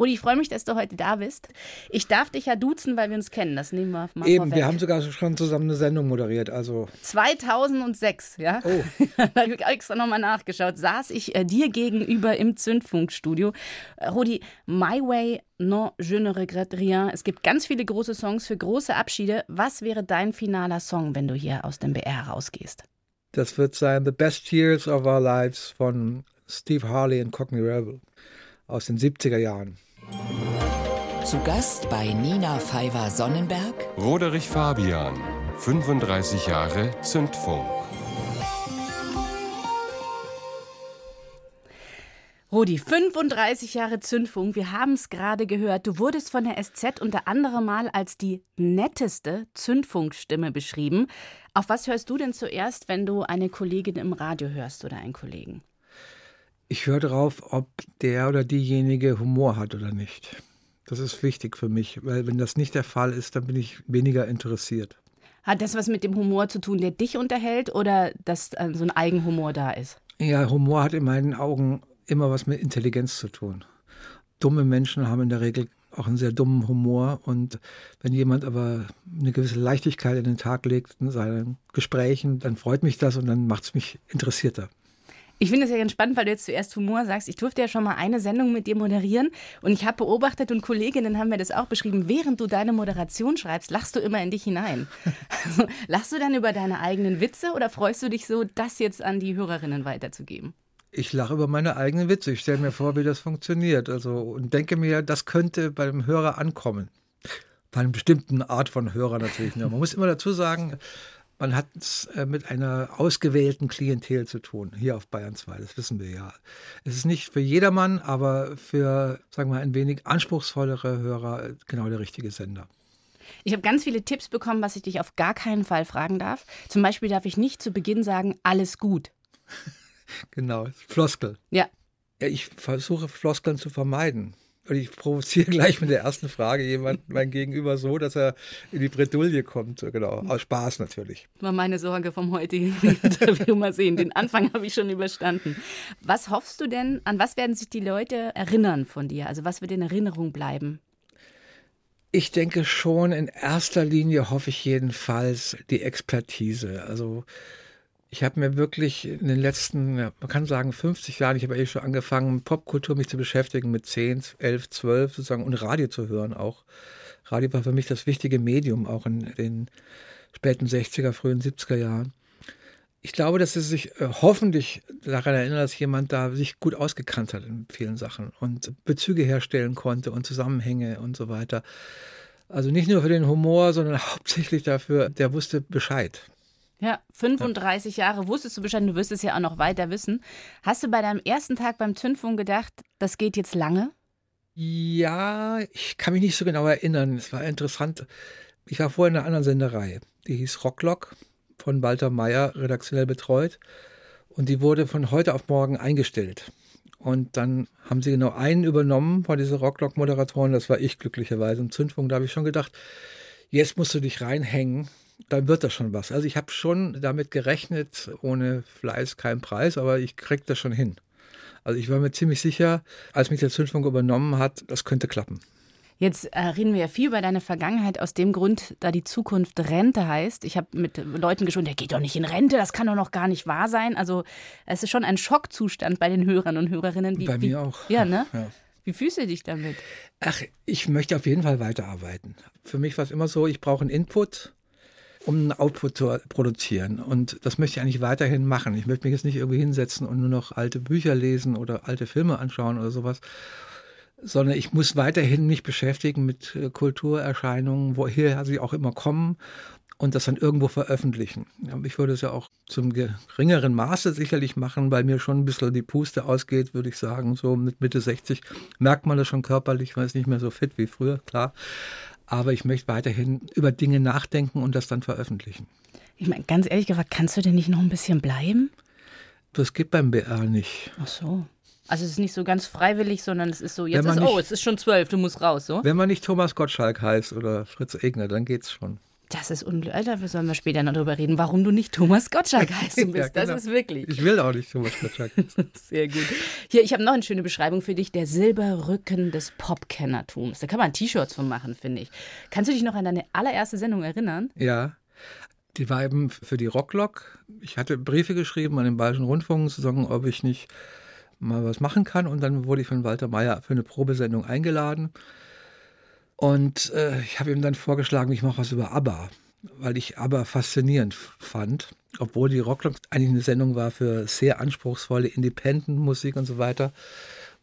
Rudi, ich freue mich, dass du heute da bist. Ich darf dich ja duzen, weil wir uns kennen. Das nehmen wir mal Eben, vorweg. wir haben sogar schon zusammen eine Sendung moderiert. Also 2006, ja? Oh. da habe ich extra nochmal nachgeschaut. Saß ich äh, dir gegenüber im Zündfunkstudio. Äh, Rudi, My Way, non, je ne regrette rien. Es gibt ganz viele große Songs für große Abschiede. Was wäre dein finaler Song, wenn du hier aus dem BR rausgehst? das wird sein The Best Years of Our Lives von Steve Harley und Cockney Rebel aus den 70er Jahren. Zu Gast bei Nina Pfeiffer Sonnenberg, Roderich Fabian, 35 Jahre Zündfunk. Rudi, 35 Jahre Zündfunk. Wir haben es gerade gehört. Du wurdest von der SZ unter anderem mal als die netteste Zündfunkstimme beschrieben. Auf was hörst du denn zuerst, wenn du eine Kollegin im Radio hörst oder einen Kollegen? Ich höre darauf, ob der oder diejenige Humor hat oder nicht. Das ist wichtig für mich, weil wenn das nicht der Fall ist, dann bin ich weniger interessiert. Hat das was mit dem Humor zu tun, der dich unterhält oder dass äh, so ein Eigenhumor da ist? Ja, Humor hat in meinen Augen immer was mit Intelligenz zu tun. Dumme Menschen haben in der Regel auch einen sehr dummen Humor und wenn jemand aber eine gewisse Leichtigkeit in den Tag legt in seinen Gesprächen, dann freut mich das und dann macht es mich interessierter. Ich finde es ja ganz spannend, weil du jetzt zuerst Humor sagst. Ich durfte ja schon mal eine Sendung mit dir moderieren und ich habe beobachtet und Kolleginnen haben mir das auch beschrieben. Während du deine Moderation schreibst, lachst du immer in dich hinein. Also, lachst du dann über deine eigenen Witze oder freust du dich so, das jetzt an die Hörerinnen weiterzugeben? Ich lache über meine eigenen Witze. Ich stelle mir vor, wie das funktioniert. Also und denke mir, das könnte beim Hörer ankommen. Bei einer bestimmten Art von Hörer natürlich. Man muss immer dazu sagen, man hat es äh, mit einer ausgewählten Klientel zu tun, hier auf Bayern 2, das wissen wir ja. Es ist nicht für jedermann, aber für, sagen wir mal, ein wenig anspruchsvollere Hörer äh, genau der richtige Sender. Ich habe ganz viele Tipps bekommen, was ich dich auf gar keinen Fall fragen darf. Zum Beispiel darf ich nicht zu Beginn sagen, alles gut. Genau, Floskel. Ja. ja ich versuche Floskeln zu vermeiden. Und ich provoziere gleich mit der ersten Frage jemand, mein Gegenüber, so, dass er in die Bredouille kommt. Genau, aus Spaß natürlich. War meine Sorge vom heutigen Interview. Mal sehen. Den Anfang habe ich schon überstanden. Was hoffst du denn, an was werden sich die Leute erinnern von dir? Also, was wird in Erinnerung bleiben? Ich denke schon, in erster Linie hoffe ich jedenfalls die Expertise. Also, ich habe mir wirklich in den letzten, man kann sagen 50 Jahren, ich habe eh schon angefangen, Popkultur mich zu beschäftigen, mit 10, 11, 12 sozusagen und Radio zu hören auch. Radio war für mich das wichtige Medium, auch in den späten 60er, frühen 70er Jahren. Ich glaube, dass sie sich äh, hoffentlich daran erinnern, dass jemand da sich gut ausgekannt hat in vielen Sachen und Bezüge herstellen konnte und Zusammenhänge und so weiter. Also nicht nur für den Humor, sondern hauptsächlich dafür, der wusste Bescheid. Ja, 35 ja. Jahre wusstest du Bescheid, du wirst es ja auch noch weiter wissen. Hast du bei deinem ersten Tag beim Zündfunk gedacht, das geht jetzt lange? Ja, ich kann mich nicht so genau erinnern. Es war interessant. Ich war vorher in einer anderen Senderei. Die hieß Rocklock von Walter Meyer, redaktionell betreut. Und die wurde von heute auf morgen eingestellt. Und dann haben sie genau einen übernommen von diesen Rocklock-Moderatoren. Das war ich glücklicherweise im Zündfunk. Da habe ich schon gedacht, jetzt musst du dich reinhängen dann wird das schon was. Also ich habe schon damit gerechnet, ohne Fleiß kein Preis, aber ich kriege das schon hin. Also ich war mir ziemlich sicher, als mich der Zündfunk übernommen hat, das könnte klappen. Jetzt äh, reden wir ja viel über deine Vergangenheit aus dem Grund, da die Zukunft Rente heißt. Ich habe mit Leuten gesprochen, der geht doch nicht in Rente, das kann doch noch gar nicht wahr sein. Also es ist schon ein Schockzustand bei den Hörern und Hörerinnen. Wie, bei mir wie, auch. Ja, ne? Ja. Wie fühlst du dich damit? Ach, ich möchte auf jeden Fall weiterarbeiten. Für mich war es immer so, ich brauche einen Input um einen Output zu produzieren. Und das möchte ich eigentlich weiterhin machen. Ich möchte mich jetzt nicht irgendwie hinsetzen und nur noch alte Bücher lesen oder alte Filme anschauen oder sowas, sondern ich muss weiterhin mich beschäftigen mit äh, Kulturerscheinungen, woher sie auch immer kommen und das dann irgendwo veröffentlichen. Ich würde es ja auch zum geringeren Maße sicherlich machen, weil mir schon ein bisschen die Puste ausgeht, würde ich sagen. So mit Mitte 60 merkt man das schon körperlich, man ist nicht mehr so fit wie früher, klar aber ich möchte weiterhin über Dinge nachdenken und das dann veröffentlichen. Ich meine, ganz ehrlich gesagt, kannst du denn nicht noch ein bisschen bleiben? Das geht beim BR nicht. Ach so. Also es ist nicht so ganz freiwillig, sondern es ist so, jetzt ist, nicht, oh, es ist schon zwölf, du musst raus, so? Wenn man nicht Thomas Gottschalk heißt oder Fritz Egner, dann geht's schon. Das ist unglücklich. Da sollen wir später noch drüber reden, warum du nicht Thomas Gottschalk heißen bist. Ja, genau. Das ist wirklich. Ich will auch nicht Thomas Gottschalk. Sehr gut. Hier, ich habe noch eine schöne Beschreibung für dich. Der Silberrücken des Popkennertums. Da kann man T-Shirts von machen, finde ich. Kannst du dich noch an deine allererste Sendung erinnern? Ja. Die war eben für die Rocklok. Ich hatte Briefe geschrieben an den Bayerischen Rundfunk, zu sagen, ob ich nicht mal was machen kann. Und dann wurde ich von Walter Mayer für eine Probesendung eingeladen. Und äh, ich habe ihm dann vorgeschlagen, ich mache was über ABBA, weil ich ABBA faszinierend fand. Obwohl die Rocklok eigentlich eine Sendung war für sehr anspruchsvolle Independent-Musik und so weiter,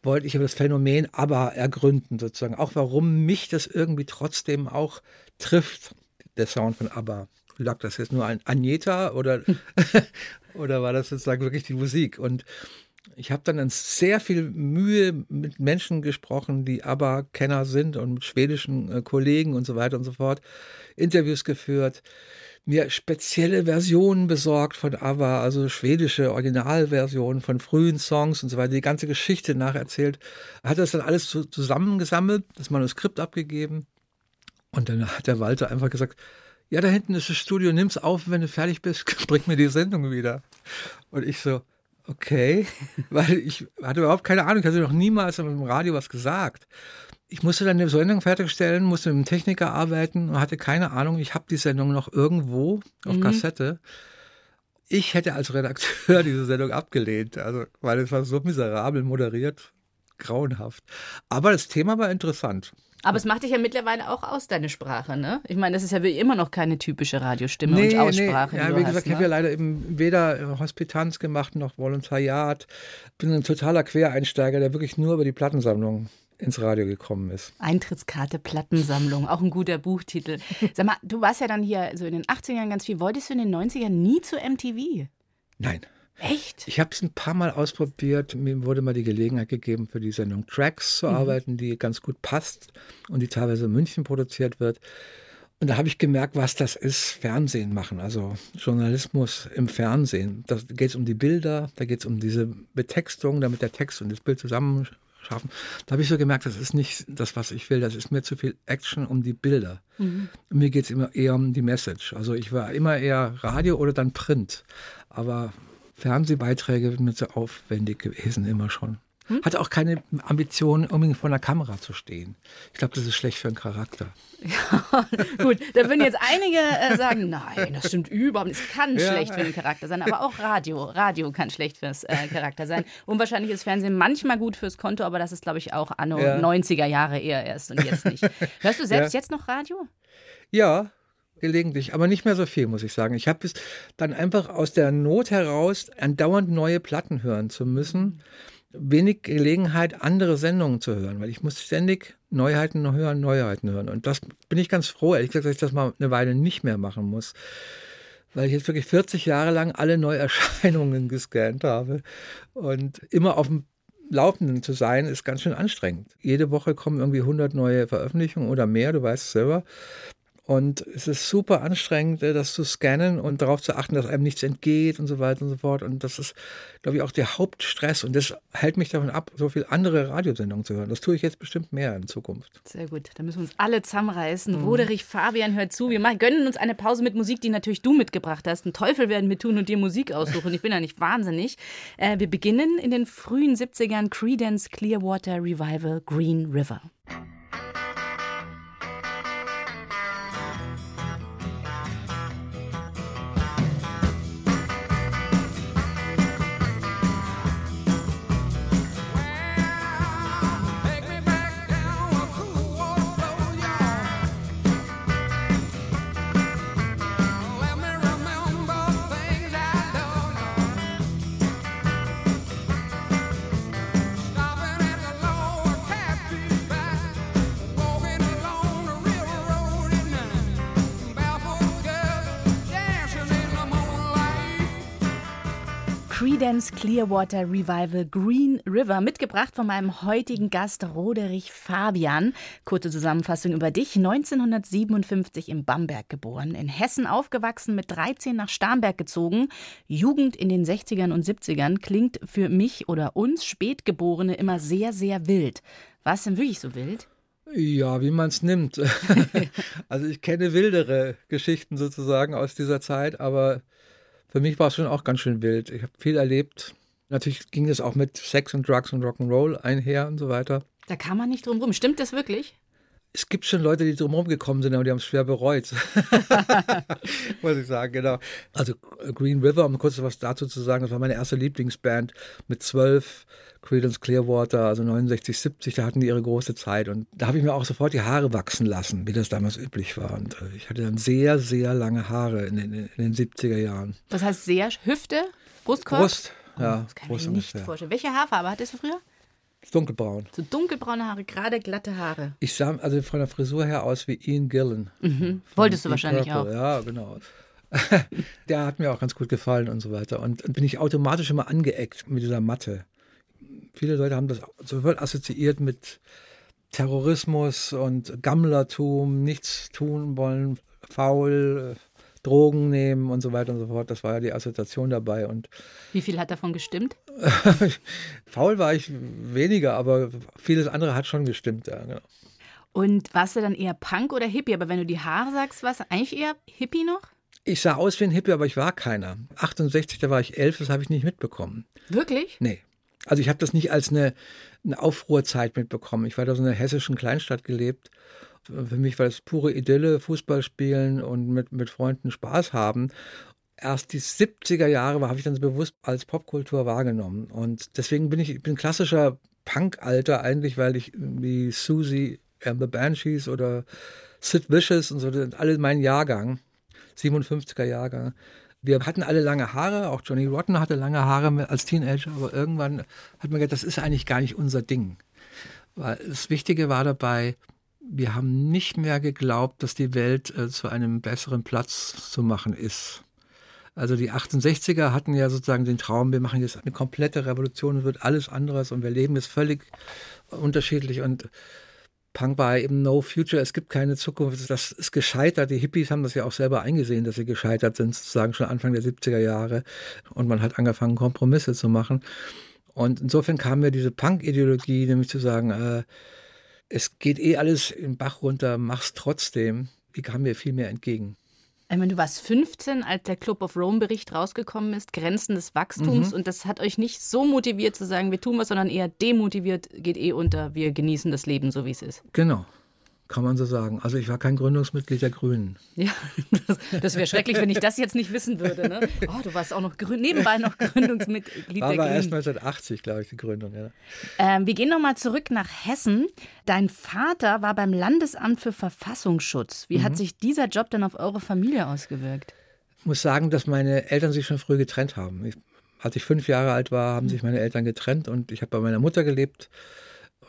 wollte ich aber das Phänomen ABBA ergründen, sozusagen. Auch warum mich das irgendwie trotzdem auch trifft, der Sound von ABBA. Lag das jetzt nur an Agneta oder, oder war das sozusagen wirklich die Musik? Und ich habe dann sehr viel Mühe mit Menschen gesprochen, die ABBA-Kenner sind und mit schwedischen äh, Kollegen und so weiter und so fort, Interviews geführt, mir spezielle Versionen besorgt von ABBA, also schwedische Originalversionen von frühen Songs und so weiter, die ganze Geschichte nacherzählt, hat das dann alles zusammengesammelt, das Manuskript abgegeben und dann hat der Walter einfach gesagt, ja, da hinten ist das Studio, nimm's auf, wenn du fertig bist, bring mir die Sendung wieder. Und ich so, Okay, weil ich hatte überhaupt keine Ahnung, ich hatte noch niemals im Radio was gesagt. Ich musste dann eine Sendung fertigstellen, musste mit einem Techniker arbeiten und hatte keine Ahnung, ich habe die Sendung noch irgendwo auf mhm. Kassette. Ich hätte als Redakteur diese Sendung abgelehnt, also weil es war so miserabel moderiert, grauenhaft. Aber das Thema war interessant. Aber es macht dich ja mittlerweile auch aus, deine Sprache, ne? Ich meine, das ist ja wie immer noch keine typische Radiostimme nee, und Aussprache. Nee. Ja, wie gesagt, ne? ich habe ja leider eben weder Hospitanz gemacht noch Volontariat. Bin ein totaler Quereinsteiger, der wirklich nur über die Plattensammlung ins Radio gekommen ist. Eintrittskarte Plattensammlung, auch ein guter Buchtitel. Sag mal, du warst ja dann hier so in den 80ern ganz viel. Wolltest du in den 90ern nie zu MTV? Nein. Echt? Ich habe es ein paar Mal ausprobiert. Mir wurde mal die Gelegenheit gegeben, für die Sendung Tracks zu mhm. arbeiten, die ganz gut passt und die teilweise in München produziert wird. Und da habe ich gemerkt, was das ist, Fernsehen machen, also Journalismus im Fernsehen. Da geht es um die Bilder, da geht es um diese Betextung, damit der Text und das Bild zusammen schaffen. Da habe ich so gemerkt, das ist nicht das, was ich will. Das ist mir zu viel Action um die Bilder. Mhm. Mir geht es immer eher um die Message. Also ich war immer eher Radio oder dann Print. Aber Fernsehbeiträge sind mir zu aufwendig gewesen, immer schon. Hm? Hatte auch keine Ambition, unbedingt vor einer Kamera zu stehen. Ich glaube, das ist schlecht für einen Charakter. Ja, gut, da würden jetzt einige äh, sagen, nein, das stimmt überhaupt nicht. Es kann ja. schlecht für den Charakter sein, aber auch Radio. Radio kann schlecht fürs äh, Charakter sein. Und wahrscheinlich ist Fernsehen manchmal gut fürs Konto, aber das ist, glaube ich, auch anno ja. 90er Jahre eher erst und jetzt nicht. Hörst du selbst ja. jetzt noch Radio? Ja, gelegentlich, aber nicht mehr so viel, muss ich sagen. Ich habe es dann einfach aus der Not heraus, andauernd neue Platten hören zu müssen, wenig Gelegenheit, andere Sendungen zu hören, weil ich muss ständig Neuheiten hören, Neuheiten hören. Und das bin ich ganz froh, ehrlich gesagt, dass ich das mal eine Weile nicht mehr machen muss. Weil ich jetzt wirklich 40 Jahre lang alle Neuerscheinungen gescannt habe. Und immer auf dem Laufenden zu sein, ist ganz schön anstrengend. Jede Woche kommen irgendwie 100 neue Veröffentlichungen oder mehr, du weißt es selber. Und es ist super anstrengend, äh, das zu scannen und darauf zu achten, dass einem nichts entgeht und so weiter und so fort. Und das ist, glaube ich, auch der Hauptstress. Und das hält mich davon ab, so viele andere Radiosendungen zu hören. Das tue ich jetzt bestimmt mehr in Zukunft. Sehr gut. Da müssen wir uns alle zusammenreißen. Mhm. Roderich Fabian hört zu. Wir machen, gönnen uns eine Pause mit Musik, die natürlich du mitgebracht hast. Ein Teufel werden wir tun und dir Musik aussuchen. Ich bin ja nicht wahnsinnig. Äh, wir beginnen in den frühen 70ern Credence Clearwater Revival Green River. Creedence Clearwater Revival Green River, mitgebracht von meinem heutigen Gast Roderich Fabian. Kurze Zusammenfassung über dich. 1957 in Bamberg geboren, in Hessen aufgewachsen, mit 13 nach Starnberg gezogen. Jugend in den 60ern und 70ern klingt für mich oder uns Spätgeborene immer sehr, sehr wild. War es denn wirklich so wild? Ja, wie man es nimmt. also ich kenne wildere Geschichten sozusagen aus dieser Zeit, aber für mich war es schon auch ganz schön wild. Ich habe viel erlebt. Natürlich ging es auch mit Sex und Drugs und Rock'n'Roll einher und so weiter. Da kann man nicht drum rum. Stimmt das wirklich? Es gibt schon Leute, die drumherum gekommen sind, aber die haben es schwer bereut. Muss ich sagen, genau. Also Green River, um kurz was dazu zu sagen, das war meine erste Lieblingsband mit zwölf. Creedence Clearwater, also 69, 70, da hatten die ihre große Zeit. Und da habe ich mir auch sofort die Haare wachsen lassen, wie das damals üblich war. Und äh, ich hatte dann sehr, sehr lange Haare in den, in den 70er Jahren. Was heißt sehr? Hüfte? Brustkorb? Brust, ja. Oh, das kann ich mir nicht vorstellen. Welche Haarfarbe hattest du früher? Dunkelbraun. So dunkelbraune Haare, gerade glatte Haare. Ich sah also von der Frisur her aus wie Ian Gillan. Mhm. Wolltest du Deep wahrscheinlich Purple. auch. Ja, genau. Der hat mir auch ganz gut gefallen und so weiter. Und bin ich automatisch immer angeeckt mit dieser Matte. Viele Leute haben das sofort assoziiert mit Terrorismus und Gammlertum, nichts tun wollen, faul, Drogen nehmen und so weiter und so fort. Das war ja die Assoziation dabei. Und Wie viel hat davon gestimmt? faul war ich weniger, aber vieles andere hat schon gestimmt. Ja, genau. Und warst du dann eher Punk oder Hippie? Aber wenn du die Haare sagst, warst du eigentlich eher Hippie noch? Ich sah aus wie ein Hippie, aber ich war keiner. 68, da war ich elf, das habe ich nicht mitbekommen. Wirklich? Nee. Also ich habe das nicht als eine, eine Aufruhrzeit mitbekommen. Ich war da so in einer hessischen Kleinstadt gelebt. Für mich war das pure Idylle, Fußball spielen und mit, mit Freunden Spaß haben. Erst die 70er Jahre habe ich dann so bewusst als Popkultur wahrgenommen. Und deswegen bin ich, ich bin klassischer Punk-Alter eigentlich, weil ich wie Susie and the Banshees oder Sid Vicious und so, das sind alle mein Jahrgang, 57er Jahrgang. Wir hatten alle lange Haare, auch Johnny Rotten hatte lange Haare als Teenager, aber irgendwann hat man gedacht, das ist eigentlich gar nicht unser Ding. Weil das Wichtige war dabei, wir haben nicht mehr geglaubt, dass die Welt äh, zu einem besseren Platz zu machen ist. Also die 68er hatten ja sozusagen den Traum, wir machen jetzt eine komplette Revolution und wird alles anderes und wir leben jetzt völlig unterschiedlich und Punk war eben No Future, es gibt keine Zukunft, das ist gescheitert. Die Hippies haben das ja auch selber eingesehen, dass sie gescheitert sind, sozusagen schon Anfang der 70er Jahre. Und man hat angefangen, Kompromisse zu machen. Und insofern kam mir diese Punk-Ideologie, nämlich zu sagen, äh, es geht eh alles im Bach runter, mach's trotzdem, die kam mir viel mehr entgegen. Ich meine, du warst 15, als der Club of Rome-Bericht rausgekommen ist, Grenzen des Wachstums. Und das hat euch nicht so motiviert zu sagen, wir tun was, sondern eher demotiviert, geht eh unter, wir genießen das Leben so, wie es ist. Genau, kann man so sagen. Also ich war kein Gründungsmitglied der Grünen. Ja, das, das wäre schrecklich, wenn ich das jetzt nicht wissen würde. Ne? Oh, du warst auch noch grün, nebenbei noch Gründungsmitglied War der aber erst Grünen. 1980, glaube ich, die Gründung. Ja. Ähm, wir gehen nochmal zurück nach Hessen. Dein Vater war beim Landesamt für Verfassungsschutz. Wie hat sich dieser Job dann auf eure Familie ausgewirkt? Ich muss sagen, dass meine Eltern sich schon früh getrennt haben. Ich, als ich fünf Jahre alt war, haben sich meine Eltern getrennt und ich habe bei meiner Mutter gelebt.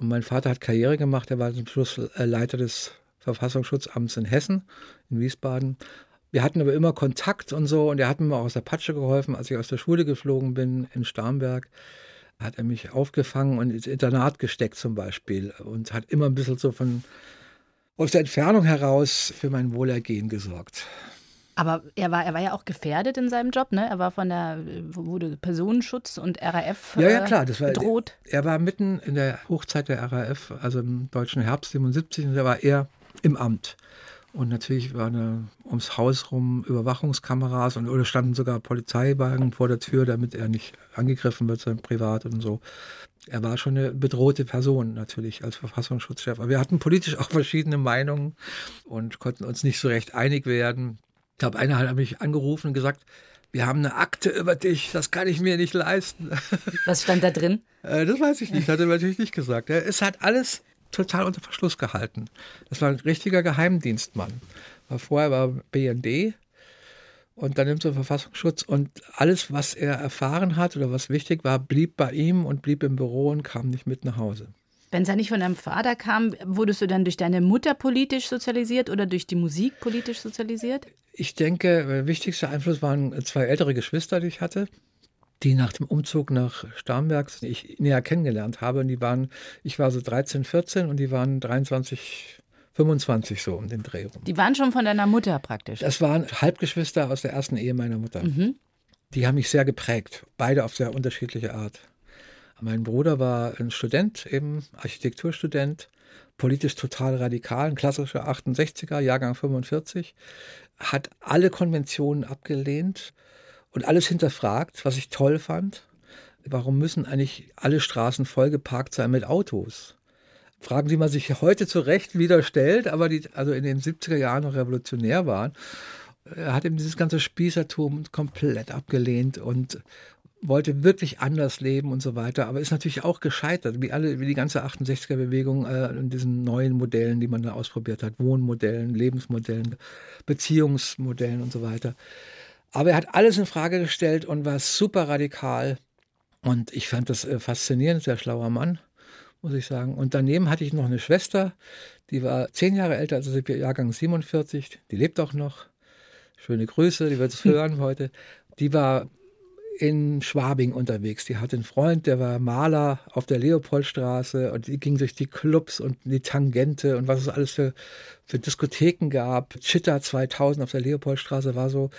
Mein Vater hat Karriere gemacht. Er war zum Schluss äh, Leiter des Verfassungsschutzamts in Hessen, in Wiesbaden. Wir hatten aber immer Kontakt und so und er hat mir auch aus der Patsche geholfen, als ich aus der Schule geflogen bin in Starnberg. Hat er mich aufgefangen und ins Internat gesteckt zum Beispiel und hat immer ein bisschen so von aus der Entfernung heraus für mein Wohlergehen gesorgt. Aber er war, er war ja auch gefährdet in seinem Job, ne? Er war von der, wurde Personenschutz und RAF Ja, ja, äh, klar. Das war, bedroht. Er war mitten in der Hochzeit der RAF, also im deutschen Herbst 77, und da war er im Amt. Und natürlich waren da ums Haus rum Überwachungskameras und oder standen sogar Polizeiwagen vor der Tür, damit er nicht angegriffen wird, sein Privat und so. Er war schon eine bedrohte Person natürlich als Verfassungsschutzchef. Aber wir hatten politisch auch verschiedene Meinungen und konnten uns nicht so recht einig werden. Ich glaube, einer hat mich angerufen und gesagt, wir haben eine Akte über dich, das kann ich mir nicht leisten. Was stand da drin? Äh, das weiß ich nicht, hat er natürlich nicht gesagt. Es hat alles total unter Verschluss gehalten. Das war ein richtiger Geheimdienstmann. Vorher war BND und dann nimmt er Verfassungsschutz und alles, was er erfahren hat oder was wichtig war, blieb bei ihm und blieb im Büro und kam nicht mit nach Hause. Wenn es ja nicht von deinem Vater kam, wurdest du dann durch deine Mutter politisch sozialisiert oder durch die Musik politisch sozialisiert? Ich denke, der wichtigste Einfluss waren zwei ältere Geschwister, die ich hatte, die nach dem Umzug nach Starnberg ich näher kennengelernt habe. Und die waren, ich war so 13, 14 und die waren 23, 25 so um den Dreh rum. Die waren schon von deiner Mutter praktisch. Das waren Halbgeschwister aus der ersten Ehe meiner Mutter. Die haben mich sehr geprägt, beide auf sehr unterschiedliche Art. Mein Bruder war ein Student, eben Architekturstudent. politisch total radikal, ein klassischer 68er, Jahrgang 45, hat alle Konventionen abgelehnt und alles hinterfragt, was ich toll fand. Warum müssen eigentlich alle Straßen vollgeparkt sein mit Autos? Fragen, die man sich heute zu Recht wieder stellt, aber die also in den 70er Jahren noch revolutionär waren. Er hat eben dieses ganze Spießertum komplett abgelehnt und wollte wirklich anders leben und so weiter, aber ist natürlich auch gescheitert, wie alle, wie die ganze 68er-Bewegung äh, in diesen neuen Modellen, die man da ausprobiert hat, Wohnmodellen, Lebensmodellen, Beziehungsmodellen und so weiter. Aber er hat alles in Frage gestellt und war super radikal. Und ich fand das äh, faszinierend, sehr schlauer Mann, muss ich sagen. Und daneben hatte ich noch eine Schwester, die war zehn Jahre älter, also Jahrgang 47, die lebt auch noch. Schöne Grüße, die wird es hören heute. Die war in Schwabing unterwegs. Die hatte einen Freund, der war Maler auf der Leopoldstraße und die ging durch die Clubs und die Tangente und was es alles für, für Diskotheken gab. Chitta 2000 auf der Leopoldstraße war so,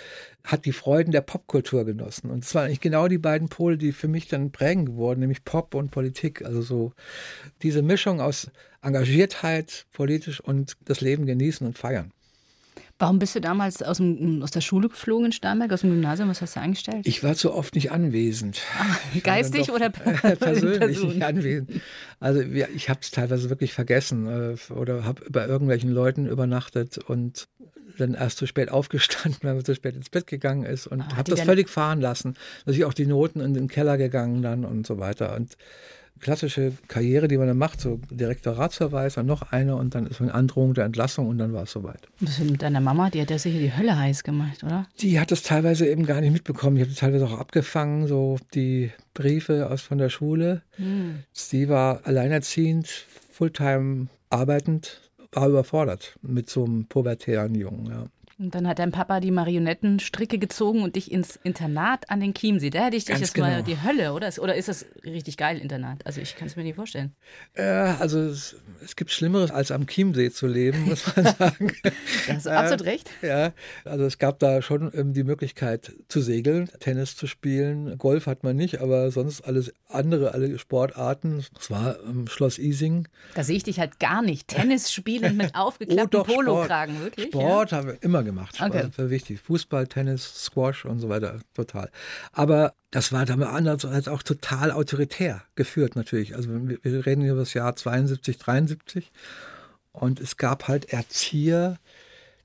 hat die Freuden der Popkultur genossen. Und es waren eigentlich genau die beiden Pole, die für mich dann prägend geworden, nämlich Pop und Politik. Also so diese Mischung aus Engagiertheit politisch und das Leben genießen und feiern. Warum bist du damals aus, dem, aus der Schule geflogen in Starnberg, aus dem Gymnasium? Was hast du eingestellt? Ich war zu oft nicht anwesend. Ah, geistig doch, oder persönlich nicht anwesend? Also ich habe es teilweise wirklich vergessen äh, oder habe bei irgendwelchen Leuten übernachtet und dann erst zu spät aufgestanden, weil man zu spät ins Bett gegangen ist und ah, habe das völlig fahren lassen. Dass ich auch die Noten in den Keller gegangen dann und so weiter. Und klassische Karriere, die man dann macht, so Direktoratsverweis, dann noch eine und dann ist so eine Androhung der Entlassung und dann war es soweit. Was ist mit deiner Mama? Die hat ja sicher die Hölle heiß gemacht, oder? Die hat das teilweise eben gar nicht mitbekommen. Ich habe teilweise auch abgefangen, so die Briefe aus von der Schule. Hm. Sie war alleinerziehend, Fulltime arbeitend, war überfordert mit so einem pubertären Jungen, ja. Und dann hat dein Papa die Marionettenstricke gezogen und dich ins Internat an den Chiemsee. Da hätte ich dich jetzt genau. mal die Hölle, oder? Oder ist das richtig geil, Internat? Also ich kann es mir nicht vorstellen. Äh, also es, es, gibt Schlimmeres, als am Chiemsee zu leben, muss man sagen. da hast du äh, absolut recht. Ja, also es gab da schon ähm, die Möglichkeit zu segeln, Tennis zu spielen. Golf hat man nicht, aber sonst alles andere, alle Sportarten. Es war ähm, Schloss Ising. Da sehe ich dich halt gar nicht. Tennis spielen mit aufgeklapptem oh, Polokragen, wirklich? Sport ja? haben wir immer gemacht gemacht. Okay. War wichtig. Fußball, Tennis, Squash und so weiter, total. Aber das war dann andererseits auch total autoritär geführt natürlich. Also wir reden über das Jahr 72, 73 und es gab halt Erzieher,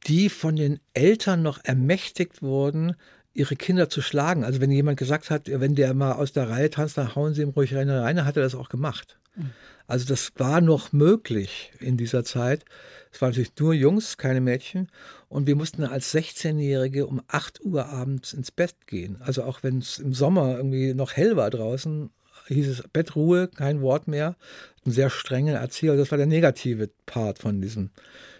die von den Eltern noch ermächtigt wurden, ihre Kinder zu schlagen. Also wenn jemand gesagt hat, wenn der mal aus der Reihe tanzt, dann hauen sie ihm ruhig rein, rein, dann hat er das auch gemacht. Mhm. Also das war noch möglich in dieser Zeit. Es waren natürlich nur Jungs, keine Mädchen. Und wir mussten als 16-Jährige um 8 Uhr abends ins Bett gehen. Also auch wenn es im Sommer irgendwie noch hell war draußen, hieß es Bettruhe, kein Wort mehr. Ein sehr strenger Erzieher. Das war der negative Part von diesem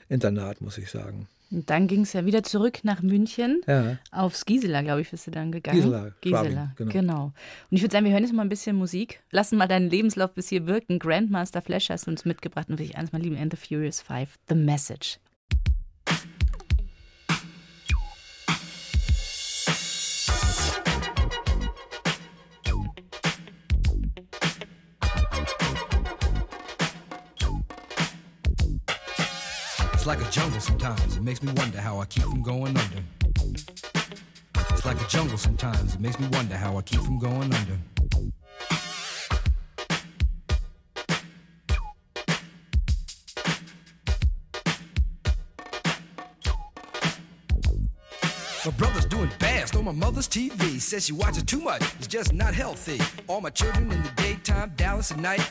Internat, muss ich sagen. Und dann ging es ja wieder zurück nach München. Ja. Aufs Gisela, glaube ich, bist du dann gegangen. Gisela, Gisela, genau. genau. Und ich würde sagen, wir hören jetzt mal ein bisschen Musik. Lassen mal deinen Lebenslauf bis hier wirken. Grandmaster Flash hast du uns mitgebracht und will ich eins mal lieben. And the Furious Five, The Message. It's like a jungle sometimes. It makes me wonder how I keep from going under. It's like a jungle sometimes. It makes me wonder how I keep from going under. My brother's doing fast on my mother's TV. Says she watches too much, it's just not healthy. All my children in the daytime, Dallas at night.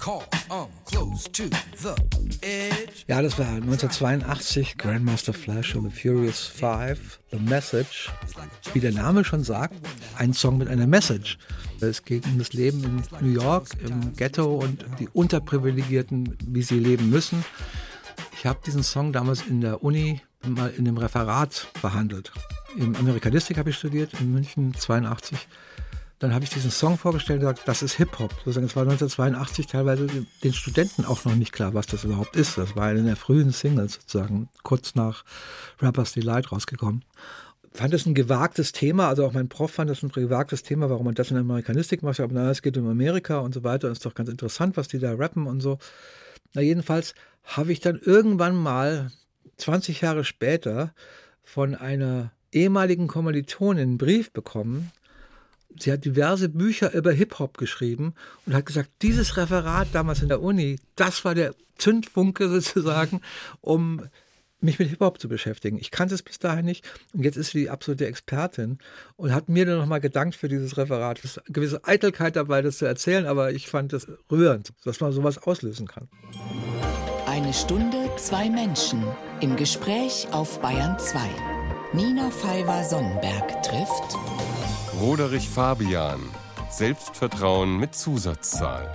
I'm. Ja, das war 1982 Grandmaster Flash und The Furious Five. The Message, wie der Name schon sagt, ein Song mit einer Message. Es geht um das Leben in New York, im Ghetto und die Unterprivilegierten, wie sie leben müssen. Ich habe diesen Song damals in der Uni mal in dem Referat behandelt. in Amerikanistik habe ich studiert, in München 82. Dann habe ich diesen Song vorgestellt und gesagt, das ist Hip-Hop. Sozusagen, es war 1982 teilweise den Studenten auch noch nicht klar, was das überhaupt ist. Das war eine der frühen Singles sozusagen, kurz nach Rappers Delight rausgekommen fand es ein gewagtes Thema, also auch mein Prof fand es ein gewagtes Thema, warum man das in der Amerikanistik macht. Aber na, es geht um Amerika und so weiter. Und ist doch ganz interessant, was die da rappen und so. Na, jedenfalls habe ich dann irgendwann mal 20 Jahre später von einer ehemaligen Kommilitonin einen Brief bekommen. Sie hat diverse Bücher über Hip-Hop geschrieben und hat gesagt, dieses Referat damals in der Uni, das war der Zündfunke sozusagen, um mich mit Hip-Hop zu beschäftigen. Ich kannte es bis dahin nicht und jetzt ist sie die absolute Expertin und hat mir dann nochmal gedankt für dieses Referat. Es ist eine gewisse Eitelkeit dabei, das zu erzählen, aber ich fand es rührend, dass man sowas auslösen kann. Eine Stunde, zwei Menschen im Gespräch auf Bayern 2. Nina Pfeiffer-Sonnenberg trifft Roderich Fabian. Selbstvertrauen mit Zusatzzahl.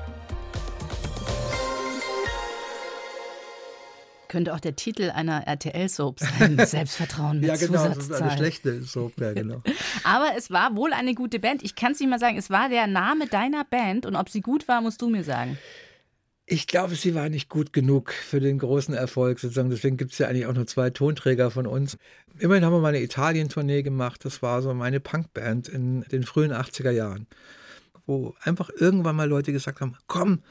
Könnte auch der Titel einer RTL-Soap sein. Selbstvertrauen mit ja, genau, Zusatzzahl. das ist eine schlechte Soap, ja, genau. Aber es war wohl eine gute Band. Ich kann es nicht mal sagen, es war der Name deiner Band und ob sie gut war, musst du mir sagen. Ich glaube, sie war nicht gut genug für den großen Erfolg sozusagen. Deswegen gibt es ja eigentlich auch nur zwei Tonträger von uns. Immerhin haben wir mal eine Italien-Tournee gemacht. Das war so meine Punkband in den frühen 80er Jahren, wo einfach irgendwann mal Leute gesagt haben, komm,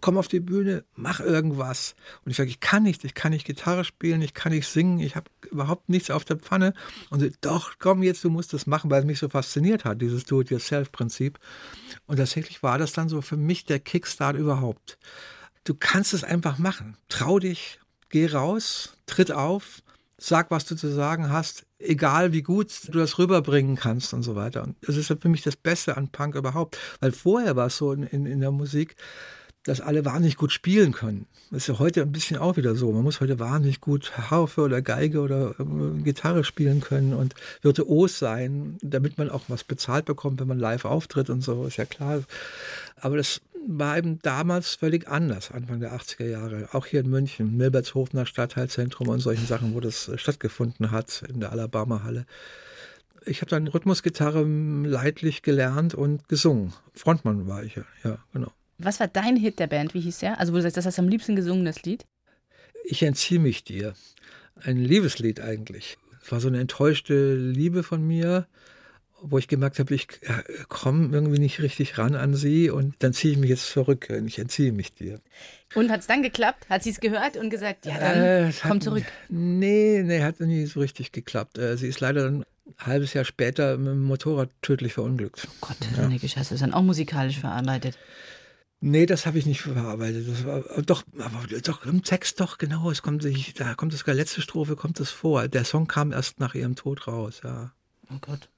komm auf die Bühne, mach irgendwas. Und ich sage, ich kann nicht, ich kann nicht Gitarre spielen, ich kann nicht singen, ich habe überhaupt nichts auf der Pfanne. Und sie, doch, komm jetzt, du musst das machen, weil es mich so fasziniert hat, dieses Do-it-yourself-Prinzip. Und tatsächlich war das dann so für mich der Kickstart überhaupt. Du kannst es einfach machen. Trau dich, geh raus, tritt auf, sag, was du zu sagen hast, egal wie gut du das rüberbringen kannst und so weiter. Und das ist für mich das Beste an Punk überhaupt. Weil vorher war es so in, in, in der Musik, dass alle wahnsinnig gut spielen können. Das ist ja heute ein bisschen auch wieder so. Man muss heute wahnsinnig gut Harfe oder Geige oder äh, Gitarre spielen können und virtuos sein, damit man auch was bezahlt bekommt, wenn man live auftritt und so, ist ja klar. Aber das war eben damals völlig anders, Anfang der 80er Jahre. Auch hier in München, Milbertshofener Stadtteilzentrum und solchen Sachen, wo das stattgefunden hat, in der Alabama-Halle. Ich habe dann Rhythmusgitarre leidlich gelernt und gesungen. Frontmann war ich ja, ja, genau. Was war dein Hit der Band? Wie hieß der? Also, wo du sagst, das hast du am liebsten gesungen, das Lied? Ich entziehe mich dir. Ein Liebeslied eigentlich. Es war so eine enttäuschte Liebe von mir, wo ich gemerkt habe, ich komme irgendwie nicht richtig ran an sie und dann ziehe ich mich jetzt zurück und ich entziehe mich dir. Und hat es dann geklappt? Hat sie es gehört und gesagt, ja, dann äh, komm hat, zurück? Nee, nee, hat nie so richtig geklappt. Äh, sie ist leider ein halbes Jahr später mit dem Motorrad tödlich verunglückt. Oh Gott, ja. hast du es dann auch musikalisch verarbeitet? Nee, das habe ich nicht verarbeitet. Das war, doch, aber doch im Text doch, genau. Es kommt sich, da kommt sogar letzte Strophe, kommt es vor. Der Song kam erst nach ihrem Tod raus, ja. Oh Gott.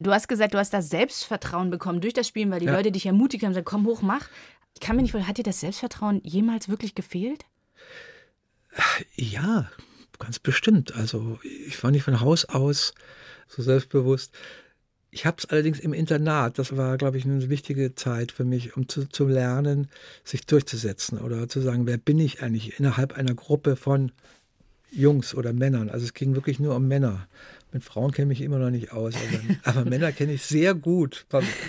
Du hast gesagt, du hast da Selbstvertrauen bekommen durch das Spielen, weil die ja. Leute dich ermutigt haben, gesagt, komm hoch, mach. Ich kann mir nicht vorstellen, hat dir das Selbstvertrauen jemals wirklich gefehlt? Ja, ganz bestimmt. Also ich war nicht von Haus aus so selbstbewusst. Ich habe es allerdings im Internat, das war, glaube ich, eine wichtige Zeit für mich, um zu, zu lernen, sich durchzusetzen oder zu sagen, wer bin ich eigentlich innerhalb einer Gruppe von Jungs oder Männern. Also es ging wirklich nur um Männer. Mit Frauen kenne ich immer noch nicht aus, aber, aber Männer kenne ich sehr gut.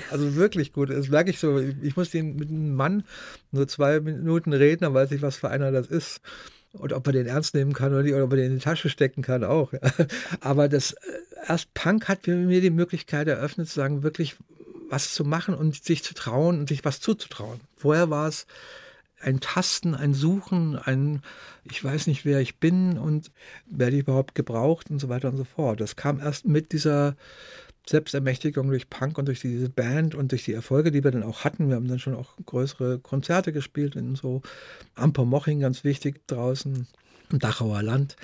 Also wirklich gut. Das merke ich so. Ich muss den, mit einem Mann nur zwei Minuten reden, dann weiß ich, was für einer das ist. Und ob man den ernst nehmen kann oder nicht, oder ob man den in die Tasche stecken kann auch. Aber das äh, erst Punk hat mir die Möglichkeit eröffnet, zu sagen, wirklich was zu machen und sich zu trauen und sich was zuzutrauen. Vorher war es ein Tasten, ein Suchen, ein ich weiß nicht, wer ich bin und werde ich überhaupt gebraucht und so weiter und so fort. Das kam erst mit dieser Selbstermächtigung durch Punk und durch diese Band und durch die Erfolge, die wir dann auch hatten. Wir haben dann schon auch größere Konzerte gespielt in so Ampermoching, ganz wichtig draußen im Dachauer Land.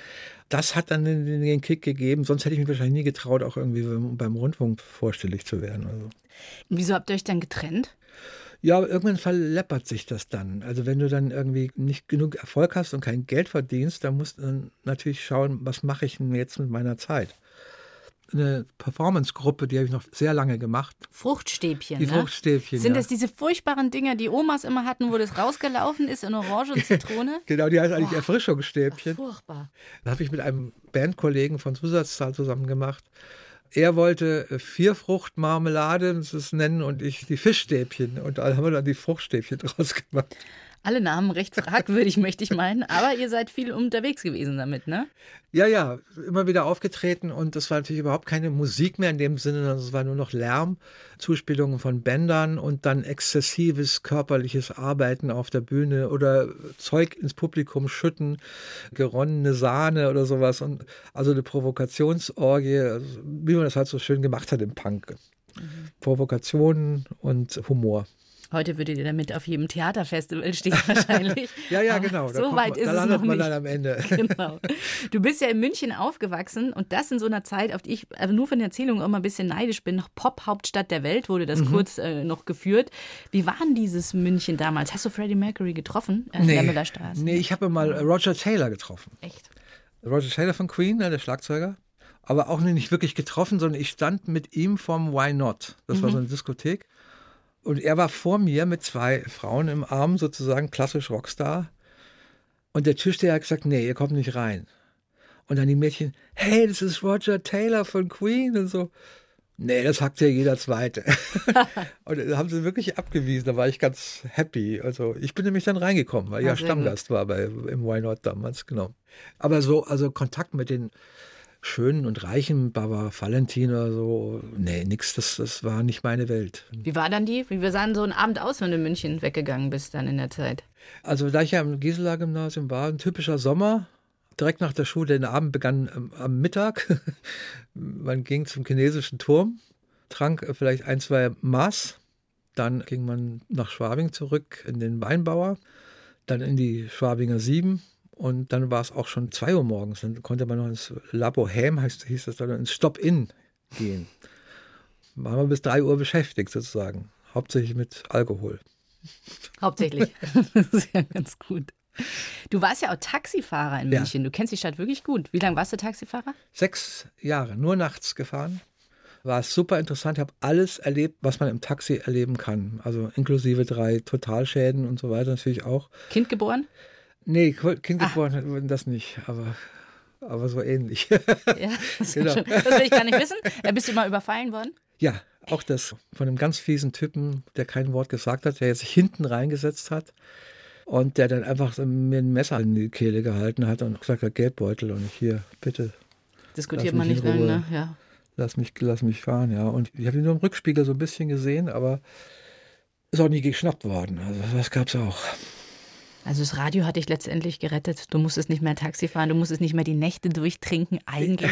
Das hat dann den, den, Kick gegeben. Sonst hätte ich mich wahrscheinlich nie getraut, auch irgendwie beim Rundfunk vorstellig zu werden. Also. Wieso habt ihr euch dann getrennt? Ja, irgendwann verleppert sich das dann. Also wenn du dann irgendwie nicht genug Erfolg hast und kein Geld verdienst, dann musst du natürlich schauen, was mache ich denn jetzt mit meiner Zeit eine Performance-Gruppe, die habe ich noch sehr lange gemacht. Fruchtstäbchen. Die ne? Fruchtstäbchen. Sind ja. das diese furchtbaren Dinger, die Omas immer hatten, wo das rausgelaufen ist in Orange und Zitrone? genau, die heißt eigentlich oh, Erfrischungsstäbchen. Furchtbar. Das habe ich mit einem Bandkollegen von Zusatzzahl zusammen gemacht. Er wollte äh, Vierfruchtmarmelade, das ist nennen, und ich die Fischstäbchen. Und da haben wir dann die Fruchtstäbchen draus gemacht. Alle Namen recht fragwürdig, möchte ich meinen. Aber ihr seid viel unterwegs gewesen damit, ne? Ja, ja, immer wieder aufgetreten und es war natürlich überhaupt keine Musik mehr in dem Sinne, sondern es war nur noch Lärm, Zuspielungen von Bändern und dann exzessives körperliches Arbeiten auf der Bühne oder Zeug ins Publikum schütten, geronnene Sahne oder sowas und also eine Provokationsorgie, also wie man das halt so schön gemacht hat im Punk. Mhm. Provokationen und Humor. Heute würdet ihr damit auf jedem Theaterfestival stehen wahrscheinlich. ja, ja, genau. so weit man, ist da es noch man nicht. dann am Ende. genau. Du bist ja in München aufgewachsen und das in so einer Zeit, auf die ich also nur von Erzählungen immer ein bisschen neidisch bin. Noch Pop-Hauptstadt der Welt wurde das mhm. kurz äh, noch geführt. Wie war denn dieses München damals? Hast du Freddie Mercury getroffen? Äh, nee, der Müllerstraße? Nee, ich habe mal Roger Taylor getroffen. Echt? Roger Taylor von Queen, ne, der Schlagzeuger aber auch nicht wirklich getroffen, sondern ich stand mit ihm vom Why Not. Das mhm. war so eine Diskothek. Und er war vor mir mit zwei Frauen im Arm, sozusagen klassisch Rockstar. Und der Türsteher hat gesagt, nee, ihr kommt nicht rein. Und dann die Mädchen, hey, das ist Roger Taylor von Queen und so. Nee, das hackt ja jeder Zweite. und da haben sie wirklich abgewiesen, da war ich ganz happy. Also ich bin nämlich dann reingekommen, weil ich ja Stammgast war bei, im Why Not damals, genau. Aber so, also Kontakt mit den schönen und reichen Baba Valentin oder so. Nee, nix, das, das war nicht meine Welt. Wie war dann die? Wie sah so ein Abend aus, wenn du in München weggegangen bist dann in der Zeit? Also da ich ja im Gisela Gymnasium war, ein typischer Sommer. Direkt nach der Schule, der Abend begann ähm, am Mittag. man ging zum chinesischen Turm, trank äh, vielleicht ein, zwei Maß. Dann ging man nach Schwabing zurück in den Weinbauer, dann in die Schwabinger Sieben, und dann war es auch schon zwei Uhr morgens. Dann konnte man noch ins Labohem, heißt, hieß das dann, ins Stop-In gehen. Waren wir bis drei Uhr beschäftigt sozusagen. Hauptsächlich mit Alkohol. Hauptsächlich. das ist ja ganz gut. Du warst ja auch Taxifahrer in München. Ja. Du kennst die Stadt wirklich gut. Wie lange warst du Taxifahrer? Sechs Jahre, nur nachts gefahren. War super interessant. Ich habe alles erlebt, was man im Taxi erleben kann. Also inklusive drei Totalschäden und so weiter natürlich auch. Kind geboren? Nee, Kind geboren hat das nicht, aber, aber so ähnlich. Ja, das, genau. schon, das will ich gar nicht wissen. Da bist du mal überfallen worden? Ja, auch das von einem ganz fiesen Typen, der kein Wort gesagt hat, der sich hinten reingesetzt hat und der dann einfach mir ein Messer in die Kehle gehalten hat und gesagt hat, Geldbeutel und ich hier, bitte. Diskutiert man nicht lange, ne? Ja. Lass mich, lass mich fahren, ja. Und ich habe ihn nur im Rückspiegel so ein bisschen gesehen, aber ist auch nie geschnappt worden. Also das gab es auch. Also das Radio hat dich letztendlich gerettet. Du musstest nicht mehr Taxi fahren, du musstest nicht mehr die Nächte durchtrinken, eigentlich.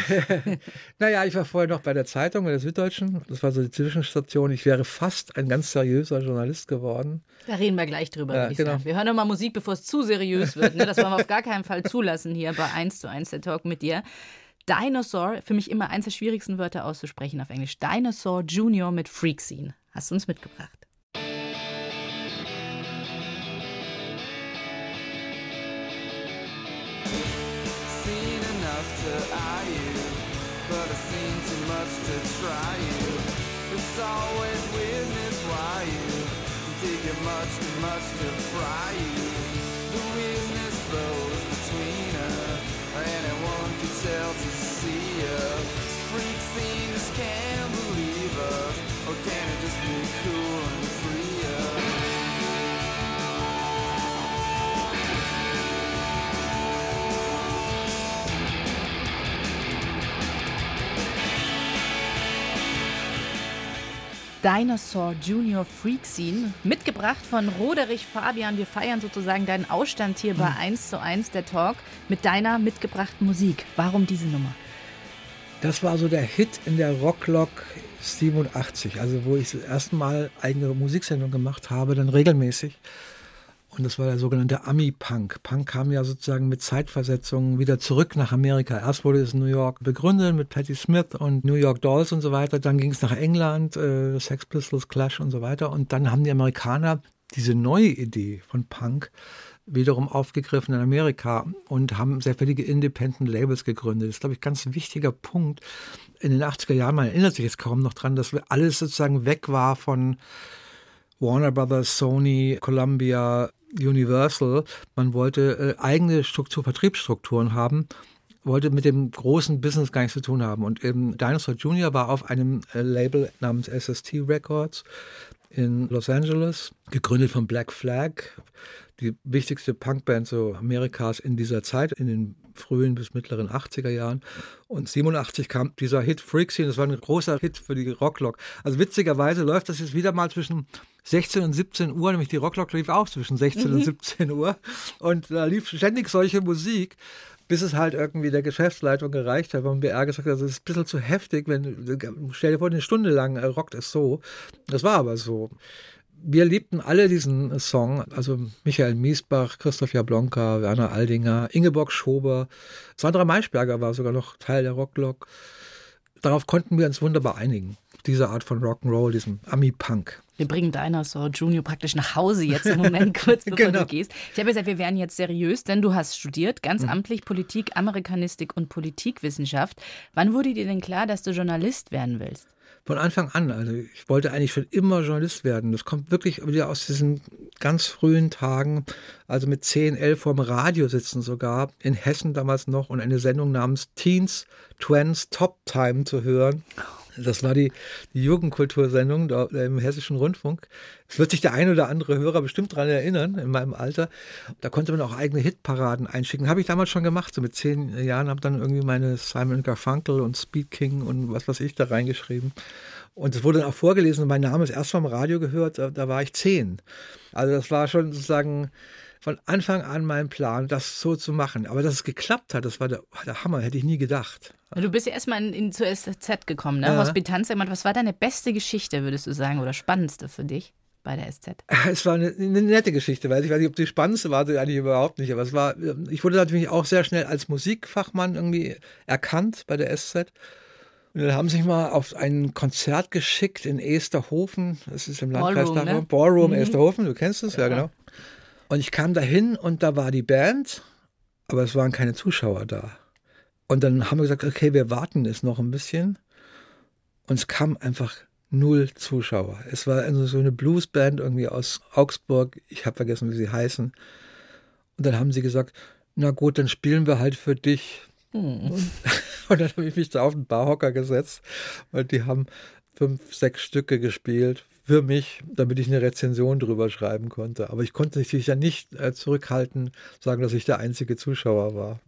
naja, ich war vorher noch bei der Zeitung, bei der Süddeutschen. Das war so die Zwischenstation. Ich wäre fast ein ganz seriöser Journalist geworden. Da reden wir gleich drüber, ja, genau. Wir hören noch mal Musik, bevor es zu seriös wird. Ne? Das wollen wir auf gar keinen Fall zulassen hier bei 1 zu 1 der Talk mit dir. Dinosaur, für mich immer eins der schwierigsten Wörter auszusprechen auf Englisch. Dinosaur Junior mit Freak Scene. Hast du uns mitgebracht? always with me, why you dig it much too much to fry you. Dinosaur Junior Freak Scene, mitgebracht von Roderich Fabian. Wir feiern sozusagen deinen Ausstand hier bei 1 hm. zu 1 der Talk mit deiner mitgebrachten Musik. Warum diese Nummer? Das war so der Hit in der Rocklock 87, also wo ich das erste Mal eigene Musiksendung gemacht habe, dann regelmäßig. Und das war der sogenannte Ami-Punk. Punk kam ja sozusagen mit Zeitversetzungen wieder zurück nach Amerika. Erst wurde es in New York begründet mit Patti Smith und New York Dolls und so weiter. Dann ging es nach England, äh, Sex Pistols, Clash und so weiter. Und dann haben die Amerikaner diese neue Idee von Punk wiederum aufgegriffen in Amerika und haben sehr viele Independent Labels gegründet. Das ist, glaube ich, ganz ein wichtiger Punkt. In den 80er Jahren, man erinnert sich jetzt kaum noch dran, dass alles sozusagen weg war von Warner Brothers, Sony, Columbia, Universal. Man wollte äh, eigene Struktur, Vertriebsstrukturen haben, wollte mit dem großen Business gar nichts zu tun haben. Und eben Dinosaur Jr. war auf einem äh, Label namens SST Records in Los Angeles, gegründet von Black Flag, die wichtigste Punkband so Amerikas in dieser Zeit, in den frühen bis mittleren 80er Jahren. Und 87 kam dieser Hit Freaksy, das war ein großer Hit für die Rocklock. Also witzigerweise läuft das jetzt wieder mal zwischen 16 und 17 Uhr, nämlich die Rocklock lief auch zwischen 16 mhm. und 17 Uhr. Und da lief ständig solche Musik bis es halt irgendwie der Geschäftsleitung gereicht hat, man BR gesagt hat, das ist ein bisschen zu heftig, wenn, stell dir vor, eine Stunde lang rockt es so. Das war aber so. Wir liebten alle diesen Song, also Michael Miesbach, Christoph Jablonka, Werner Aldinger, Ingeborg Schober, Sandra Maischberger war sogar noch Teil der Rocklock. Darauf konnten wir uns wunderbar einigen diese Art von Rock'n'Roll, diesem Ami-Punk. Wir bringen Dinosaur Junior praktisch nach Hause jetzt im Moment, kurz bevor genau. du gehst. Ich habe gesagt, wir wären jetzt seriös, denn du hast studiert, ganz mhm. amtlich Politik, Amerikanistik und Politikwissenschaft. Wann wurde dir denn klar, dass du Journalist werden willst? Von Anfang an. Also ich wollte eigentlich schon immer Journalist werden. Das kommt wirklich wieder aus diesen ganz frühen Tagen, also mit 10, 11 vorm Radio sitzen sogar, in Hessen damals noch und eine Sendung namens Teens, Twins, Top Time zu hören. Das war die, die Jugendkultursendung im Hessischen Rundfunk. Es wird sich der ein oder andere Hörer bestimmt daran erinnern, in meinem Alter. Da konnte man auch eigene Hitparaden einschicken. Habe ich damals schon gemacht. So mit zehn Jahren habe dann irgendwie meine Simon Garfunkel und Speed King und was weiß ich da reingeschrieben. Und es wurde dann auch vorgelesen mein Name ist erst vom Radio gehört, da war ich zehn. Also das war schon sozusagen von Anfang an mein Plan, das so zu machen. Aber dass es geklappt hat, das war der, der Hammer, hätte ich nie gedacht. Du bist ja erstmal in, in, zur SZ gekommen, ne? Ja. Hospitanz. Was war deine beste Geschichte, würdest du sagen, oder spannendste für dich? bei der SZ? Es war eine, eine, nette Geschichte, weil ich weiß nicht, ob die spannendste war, eigentlich überhaupt nicht. Aber es war, ich wurde natürlich auch sehr schnell als Musikfachmann irgendwie erkannt bei der SZ. Und dann haben sie mich mal auf ein Konzert geschickt in Esterhofen. Das ist im Landkreis Ballroom, ne? Ballroom mhm. Esterhofen, du kennst es, ja, ja genau. Und ich kam dahin und da war die Band, aber es waren keine Zuschauer da. Und dann haben wir gesagt, okay, wir warten es noch ein bisschen. Und es kam einfach null Zuschauer. Es war also so eine Bluesband irgendwie aus Augsburg. Ich habe vergessen, wie sie heißen. Und dann haben sie gesagt, na gut, dann spielen wir halt für dich. Hm. Und dann habe ich mich da auf den Barhocker gesetzt und die haben fünf, sechs Stücke gespielt für mich, damit ich eine Rezension drüber schreiben konnte. Aber ich konnte sich ja nicht äh, zurückhalten, sagen, dass ich der einzige Zuschauer war.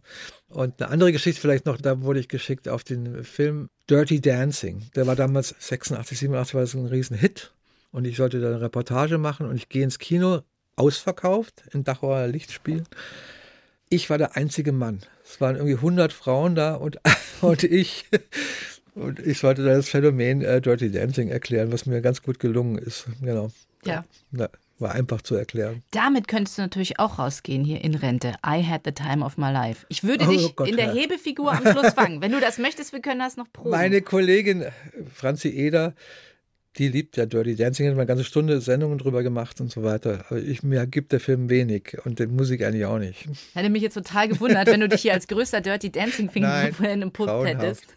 Und eine andere Geschichte vielleicht noch, da wurde ich geschickt auf den Film Dirty Dancing. Der war damals 86, 87, war das ein Riesenhit. Und ich sollte da eine Reportage machen und ich gehe ins Kino, ausverkauft, in Dachauer Lichtspiel. Ich war der einzige Mann. Es waren irgendwie 100 Frauen da und, und ich. Und ich sollte das Phänomen äh, Dirty Dancing erklären, was mir ganz gut gelungen ist. Genau. Ja. ja. War einfach zu erklären. Damit könntest du natürlich auch rausgehen hier in Rente. I had the time of my life. Ich würde oh dich oh Gott, in der ja. Hebefigur am Schluss fangen. Wenn du das möchtest, wir können das noch proben. Meine Kollegin Franzi Eder, die liebt ja Dirty Dancing, hat eine ganze Stunde Sendungen drüber gemacht und so weiter. Aber ich, mir gibt der Film wenig und die Musik eigentlich auch nicht. Hätte mich jetzt total gewundert, wenn du dich hier als größter Dirty Dancing-Finger in einem Pult hättest.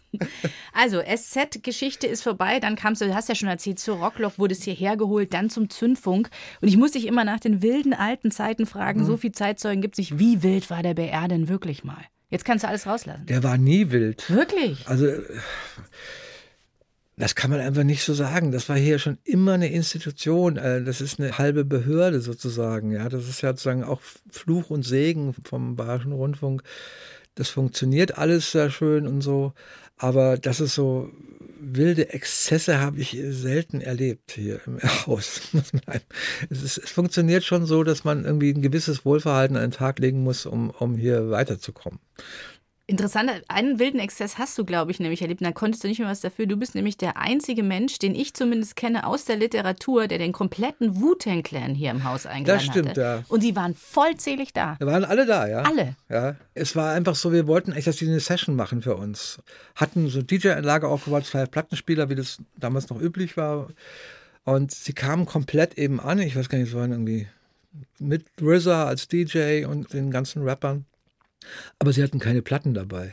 Also, SZ-Geschichte ist vorbei, dann kamst du, du hast ja schon erzählt, zur Rocklock wurdest hierher geholt, dann zum Zündfunk. Und ich muss dich immer nach den wilden alten Zeiten fragen, mhm. so viel Zeitzeugen gibt es nicht. Wie wild war der BR denn wirklich mal? Jetzt kannst du alles rauslassen. Der war nie wild. Wirklich? Also das kann man einfach nicht so sagen. Das war hier schon immer eine Institution. Äh, das ist eine halbe Behörde sozusagen. Ja, das ist ja sozusagen auch Fluch und Segen vom Bayerischen Rundfunk. Das funktioniert alles sehr schön und so. Aber das ist so wilde Exzesse habe ich selten erlebt hier im Haus. Es, ist, es, funktioniert schon so, dass man irgendwie ein gewisses Wohlverhalten an den Tag legen muss, um, um hier weiterzukommen. Interessant, einen wilden Exzess hast du, glaube ich, nämlich erlebt. Da konntest du nicht mehr was dafür. Du bist nämlich der einzige Mensch, den ich zumindest kenne aus der Literatur, der den kompletten Wu-Tang-Clan hier im Haus eingeladen Das stimmt, hatte. ja. Und die waren vollzählig da. Wir waren alle da, ja. Alle. Ja. Es war einfach so, wir wollten echt, dass die eine Session machen für uns. Hatten so DJ-Anlage aufgebaut, zwei Plattenspieler, wie das damals noch üblich war. Und sie kamen komplett eben an. Ich weiß gar nicht, es waren irgendwie mit RZA als DJ und den ganzen Rappern. Aber sie hatten keine Platten dabei.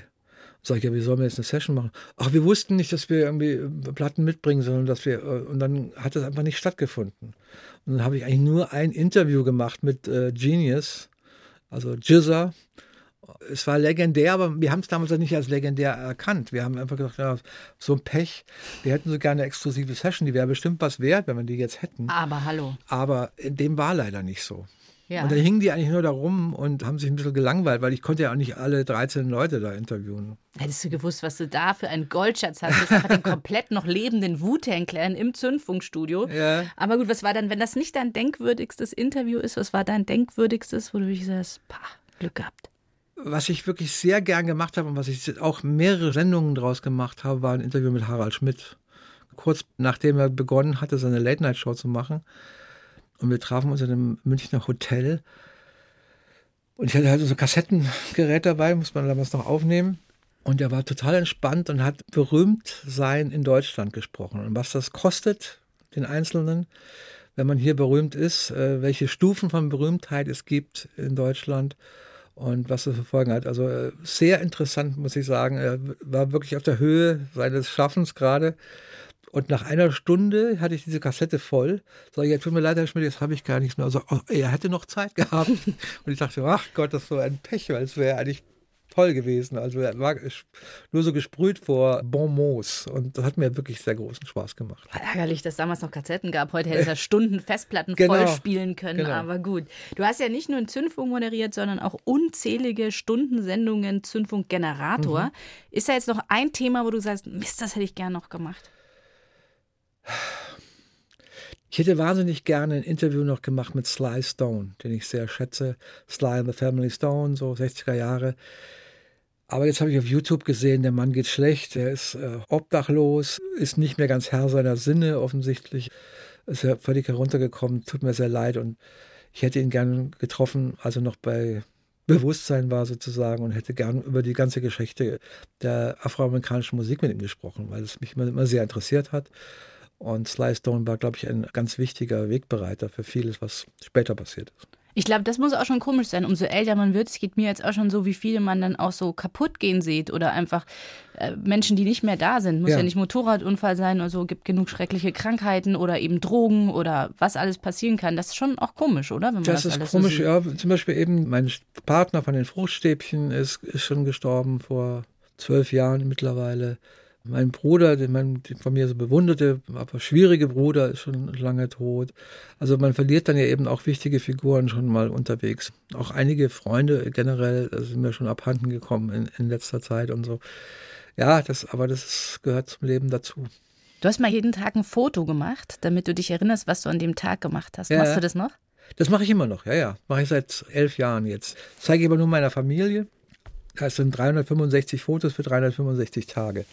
Sag ich, ja, wie sollen wir jetzt eine Session machen? Ach, wir wussten nicht, dass wir irgendwie äh, Platten mitbringen, sondern dass wir, äh, und dann hat das einfach nicht stattgefunden. Und dann habe ich eigentlich nur ein Interview gemacht mit äh, Genius, also Jizza, Es war legendär, aber wir haben es damals nicht als legendär erkannt. Wir haben einfach gedacht, ja, so ein Pech. Wir hätten so gerne eine exklusive Session, die wäre bestimmt was wert, wenn wir die jetzt hätten. Aber hallo. Aber dem war leider nicht so. Ja. Und dann hingen die eigentlich nur da rum und haben sich ein bisschen gelangweilt, weil ich konnte ja auch nicht alle 13 Leute da interviewen. Hättest du gewusst, was du da für einen Goldschatz hast? Du hast den komplett noch lebenden Wu-Tang-Clan im Zündfunkstudio. Ja. Aber gut, was war dann, wenn das nicht dein denkwürdigstes Interview ist, was war dein denkwürdigstes, wo du dich sagst, pah, Glück gehabt? Was ich wirklich sehr gern gemacht habe und was ich auch mehrere Sendungen draus gemacht habe, war ein Interview mit Harald Schmidt. Kurz nachdem er begonnen hatte, seine Late-Night-Show zu machen. Und wir trafen uns in einem Münchner Hotel. Und ich hatte halt so Kassettengerät dabei, muss man damals noch aufnehmen. Und er war total entspannt und hat berühmt sein in Deutschland gesprochen. Und was das kostet, den Einzelnen, wenn man hier berühmt ist, äh, welche Stufen von Berühmtheit es gibt in Deutschland und was das für Folgen hat. Also äh, sehr interessant, muss ich sagen. Er war wirklich auf der Höhe seines Schaffens gerade. Und nach einer Stunde hatte ich diese Kassette voll. Sag ich, ja, tut mir leid, Herr Schmidt, jetzt habe ich gar nichts mehr. Also, oh, er hätte noch Zeit gehabt. Und ich dachte, ach Gott, das ist so ein Pech, weil es wäre eigentlich toll gewesen. Also er war nur so gesprüht vor Bonmots. Und das hat mir wirklich sehr großen Spaß gemacht. War ärgerlich, dass es damals noch Kassetten gab. Heute hätte er Stunden Festplatten Genau. voll spielen können. Genau. Aber gut. Du hast ja nicht nur einen Zündfunk moderiert, sondern auch unzählige Stundensendungen Zündfunk Generator. Mhm. Ist da jetzt noch ein Thema, wo du sagst, Mist, das hätte ich gern noch gemacht? Ich hätte wahnsinnig gerne ein Interview noch gemacht mit Sly Stone, den ich sehr schätze. Sly and the Family Stone, so 60er Jahre. Aber jetzt habe ich auf YouTube gesehen, der Mann geht schlecht, er ist äh, obdachlos, ist nicht mehr ganz Herr seiner Sinne offensichtlich, ist ja völlig heruntergekommen, tut mir sehr leid und ich hätte ihn gern getroffen, als er noch bei Bewusstsein war sozusagen und hätte gern über die ganze Geschichte der afroamerikanischen Musik mit ihm gesprochen, weil es mich immer, immer sehr interessiert hat. Und Sly Stone war, glaube ich, ein ganz wichtiger Wegbereiter für vieles, was später passiert ist. Ich glaube, das muss auch schon komisch sein. Umso älter man wird, es geht mir jetzt auch schon so, wie viele man dann auch so kaputt gehen sieht oder einfach äh, Menschen, die nicht mehr da sind. Muss ja. Ja. nicht Motorradunfall sein oder so, gibt genug schreckliche Krankheiten oder eben Drogen oder was alles passieren kann. Das ist schon auch komisch, oder? Wenn man Das das, ist alles komisch, so ja. Zum Beispiel eben mein Partner von den Fruchtstäbchen ist, ist schon gestorben vor zwölf Jahren mittlerweile. Mein Bruder, den man den von mir so bewunderte, aber schwierige Bruder, ist schon lange tot. Also man verliert dann ja eben auch wichtige Figuren schon mal unterwegs. Auch einige Freunde generell äh, sind mir schon abhanden gekommen in, in letzter Zeit und so. Ja, das, aber das ist, gehört zum Leben dazu. Du hast mal jeden Tag ein Foto gemacht, damit du dich erinnerst, was du an dem Tag gemacht hast. Ja. Machst du das noch? Das mache ich immer noch, ja, ja. Mache ich seit elf Jahren jetzt. Zeige ich aber nur meiner Familie. Das sind 365 Fotos für 365 Tage.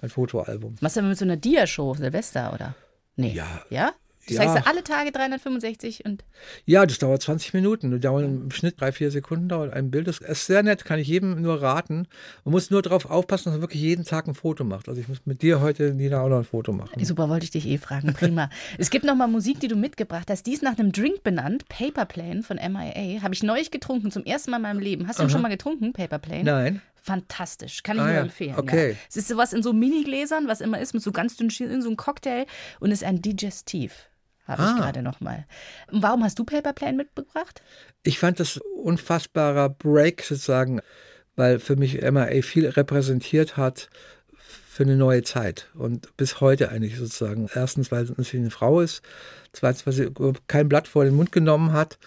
Mein Fotoalbum. Machst du immer mit so einer Dia-Show, Silvester, oder? Nee. Ja. Ja? Du Ja. du alle Tage 365 und Ja, das dauert 20 Minuten. Das dauert im Schnitt drei, vier Sekunden dauert ein Bild. Das ist sehr nett, kann ich jedem nur raten. Man muss nur darauf aufpassen, dass man wirklich jeden Tag ein Foto macht. Also ich muss mit dir heute, Nina, auch noch ein Foto machen. Super, wollte ich dich eh fragen. Prima. es gibt noch mal Musik, die du mitgebracht hast. Die ist nach einem Drink benannt, Paper Plane von MIA. Habe ich neulich getrunken, zum ersten Mal in meinem Leben. Hast du ihn schon mal getrunken, Paper Plane? Nein. Fantastisch, kann ich Ah, nur empfehlen. Okay. Ja. Es ist sowas in so Mini-Gläsern, was immer ist, mit so ganz dünnen Schienen, so ein Cocktail und ist ein Digestiv. Habe ich Ah. gerade noch mal. Und Warum hast du Paper Plane mitgebracht? Ich fand das unfassbarer Break sozusagen, weil für mich MIA viel repräsentiert hat für eine neue Zeit und bis heute eigentlich sozusagen. Erstens, weil sie eine Frau ist, zweitens, weil sie kein Blatt vor den Mund genommen hat.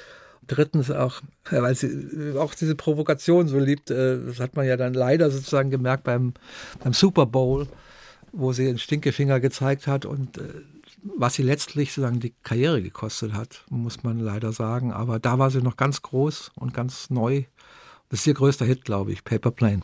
Drittens auch, äh, weil sie auch diese Provokation so liebt. äh, Das hat man ja dann leider sozusagen gemerkt beim, beim Super Bowl, wo sie den Stinkefinger gezeigt hat und äh, was sie letztlich sozusagen die Karriere gekostet hat, muss man leider sagen. Aber da war sie noch ganz groß und ganz neu. Das ist ihr größter Hit, glaube ich, Paper Plane.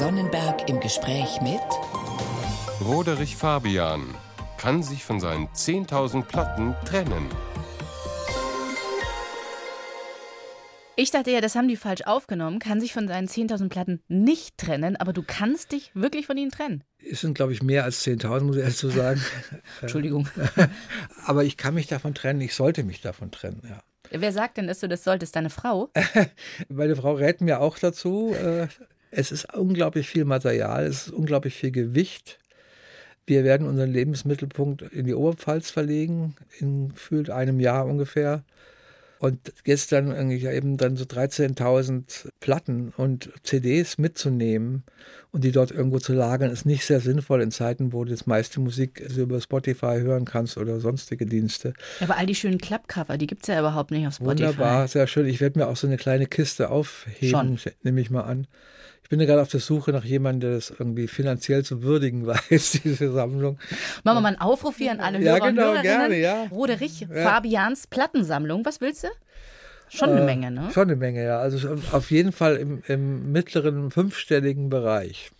Pfeiffer-Sonnenberg im Gespräch mit Roderich Fabian kann sich von seinen 10.000 Platten trennen. Ich dachte ja, das haben die falsch aufgenommen, kann sich von seinen 10.000 Platten nicht trennen, aber du kannst dich wirklich von ihnen trennen. Es sind, glaube ich, mehr als 10.000, muss ich ehrlich so sagen. Entschuldigung. Aber ich kann mich davon trennen, ich sollte mich davon trennen, ja. Wer sagt denn, dass du das solltest? Deine Frau? Meine Frau rät mir auch dazu. Es ist unglaublich viel Material, es ist unglaublich viel Gewicht. Wir werden unseren Lebensmittelpunkt in die Oberpfalz verlegen, in gefühlt einem Jahr ungefähr. Und jetzt dann irgendwie eben dann so 13.000 Platten und CDs mitzunehmen und die dort irgendwo zu lagern, ist nicht sehr sinnvoll in Zeiten, wo du das meiste Musik also über Spotify hören kannst oder sonstige Dienste. Aber all die schönen Klappcover, die gibt es ja überhaupt nicht auf Spotify. Wunderbar, sehr schön. Ich werde mir auch so eine kleine Kiste aufheben, Schon. nehme ich mal an. Ich bin ja gerade auf der Suche nach jemandem, der das irgendwie finanziell zu würdigen weiß, diese Sammlung. Machen wir mal einen Aufruf hier an alle Ja, Hörer genau, und Hörerinnen. gerne, ja. Roderich, Fabians Plattensammlung. Was willst du? Schon eine Menge, ne? Äh, Schon eine Menge, ja. Also auf jeden Fall im, im mittleren fünfstelligen Bereich.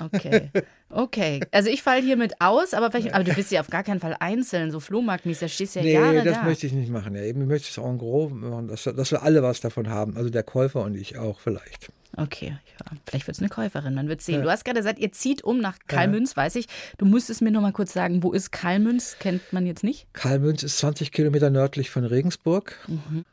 Okay. Okay. Also ich falle hier mit aus, aber, vielleicht, aber du bist ja auf gar keinen Fall einzeln, so Flohmarktmäßig, da stehst du ja Nee, Jahre das da. möchte ich nicht machen. Ja, eben, ich möchte es auch en gros machen, dass, dass wir alle was davon haben. Also der Käufer und ich auch vielleicht. Okay, ja. vielleicht wird es eine Käuferin, man wird sehen. Du hast gerade gesagt, ihr zieht um nach Kalmünz, weiß ich. Du musstest mir noch mal kurz sagen, wo ist Kalmünz? Kennt man jetzt nicht? Kalmünz ist 20 Kilometer nördlich von Regensburg. Mhm.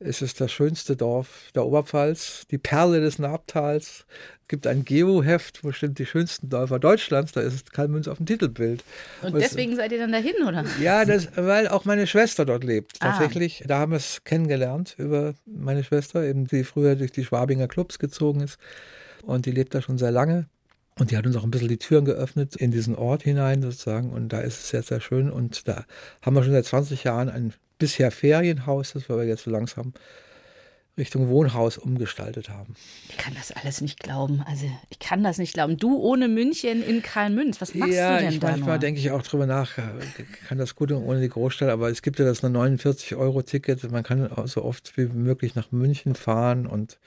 Es ist das schönste Dorf der Oberpfalz, die Perle des Nabtals. Es gibt ein Geo-Heft, wo stimmt die schönsten Dörfer Deutschlands, da ist Kalmünz auf dem Titelbild. Und Was- deswegen seid ihr dann dahin, oder? Ja, das, weil auch meine Schwester dort lebt. Ah. Tatsächlich, da haben wir es kennengelernt über meine Schwester, eben die früher durch die Schwabinger Clubs gezogen ist. Und die lebt da schon sehr lange. Und die hat uns auch ein bisschen die Türen geöffnet in diesen Ort hinein sozusagen. Und da ist es sehr, sehr schön. Und da haben wir schon seit 20 Jahren ein bisher Ferienhaus, das wir jetzt so langsam Richtung Wohnhaus umgestaltet haben. Ich kann das alles nicht glauben. Also, ich kann das nicht glauben. Du ohne München in Karlmünz, was machst ja, du denn ich da manchmal nur? denke ich auch drüber nach, äh, kann das gut ohne die Großstadt, aber es gibt ja das 49-Euro-Ticket, man kann so oft wie möglich nach München fahren und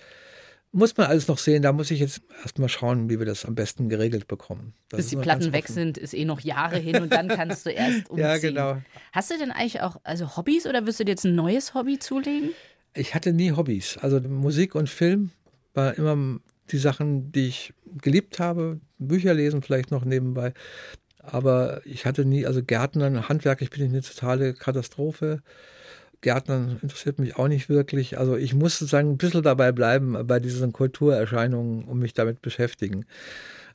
muss man alles noch sehen, da muss ich jetzt erstmal schauen, wie wir das am besten geregelt bekommen. Das Bis die Platten weg sind, ist eh noch Jahre hin und dann kannst du erst umziehen. Ja, genau. Hast du denn eigentlich auch also Hobbys oder wirst du dir jetzt ein neues Hobby zulegen? Ich hatte nie Hobbys. Also Musik und Film war immer die Sachen, die ich geliebt habe. Bücher lesen vielleicht noch nebenbei. Aber ich hatte nie, also Gärtnern, handwerklich bin ich eine totale Katastrophe. Gärtnern interessiert mich auch nicht wirklich. Also ich muss sozusagen ein bisschen dabei bleiben bei diesen Kulturerscheinungen und mich damit beschäftigen.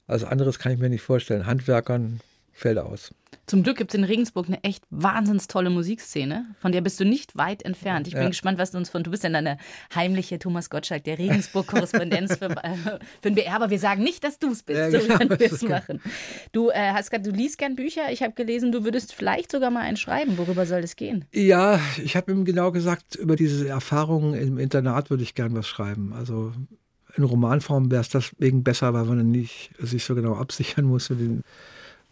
Also anderes kann ich mir nicht vorstellen. Handwerkern fällt aus. Zum Glück gibt es in Regensburg eine echt wahnsinns tolle Musikszene. Von der bist du nicht weit entfernt. Ich bin Ja. gespannt, was du uns von. Du bist ja eine heimliche Thomas Gottschalk, der Regensburg-Korrespondenz für, äh, für den BR, aber wir sagen nicht, dass du es bist. Ja, so genau, wir es machen. Du äh, hast grad, du liest gern Bücher. Ich habe gelesen, du würdest vielleicht sogar mal einen schreiben. Worüber soll es gehen? Ja, ich habe ihm genau gesagt, über diese Erfahrungen im Internat würde ich gern was schreiben. Also in Romanform wäre es deswegen besser, weil man dann nicht sich so genau absichern muss mit, den,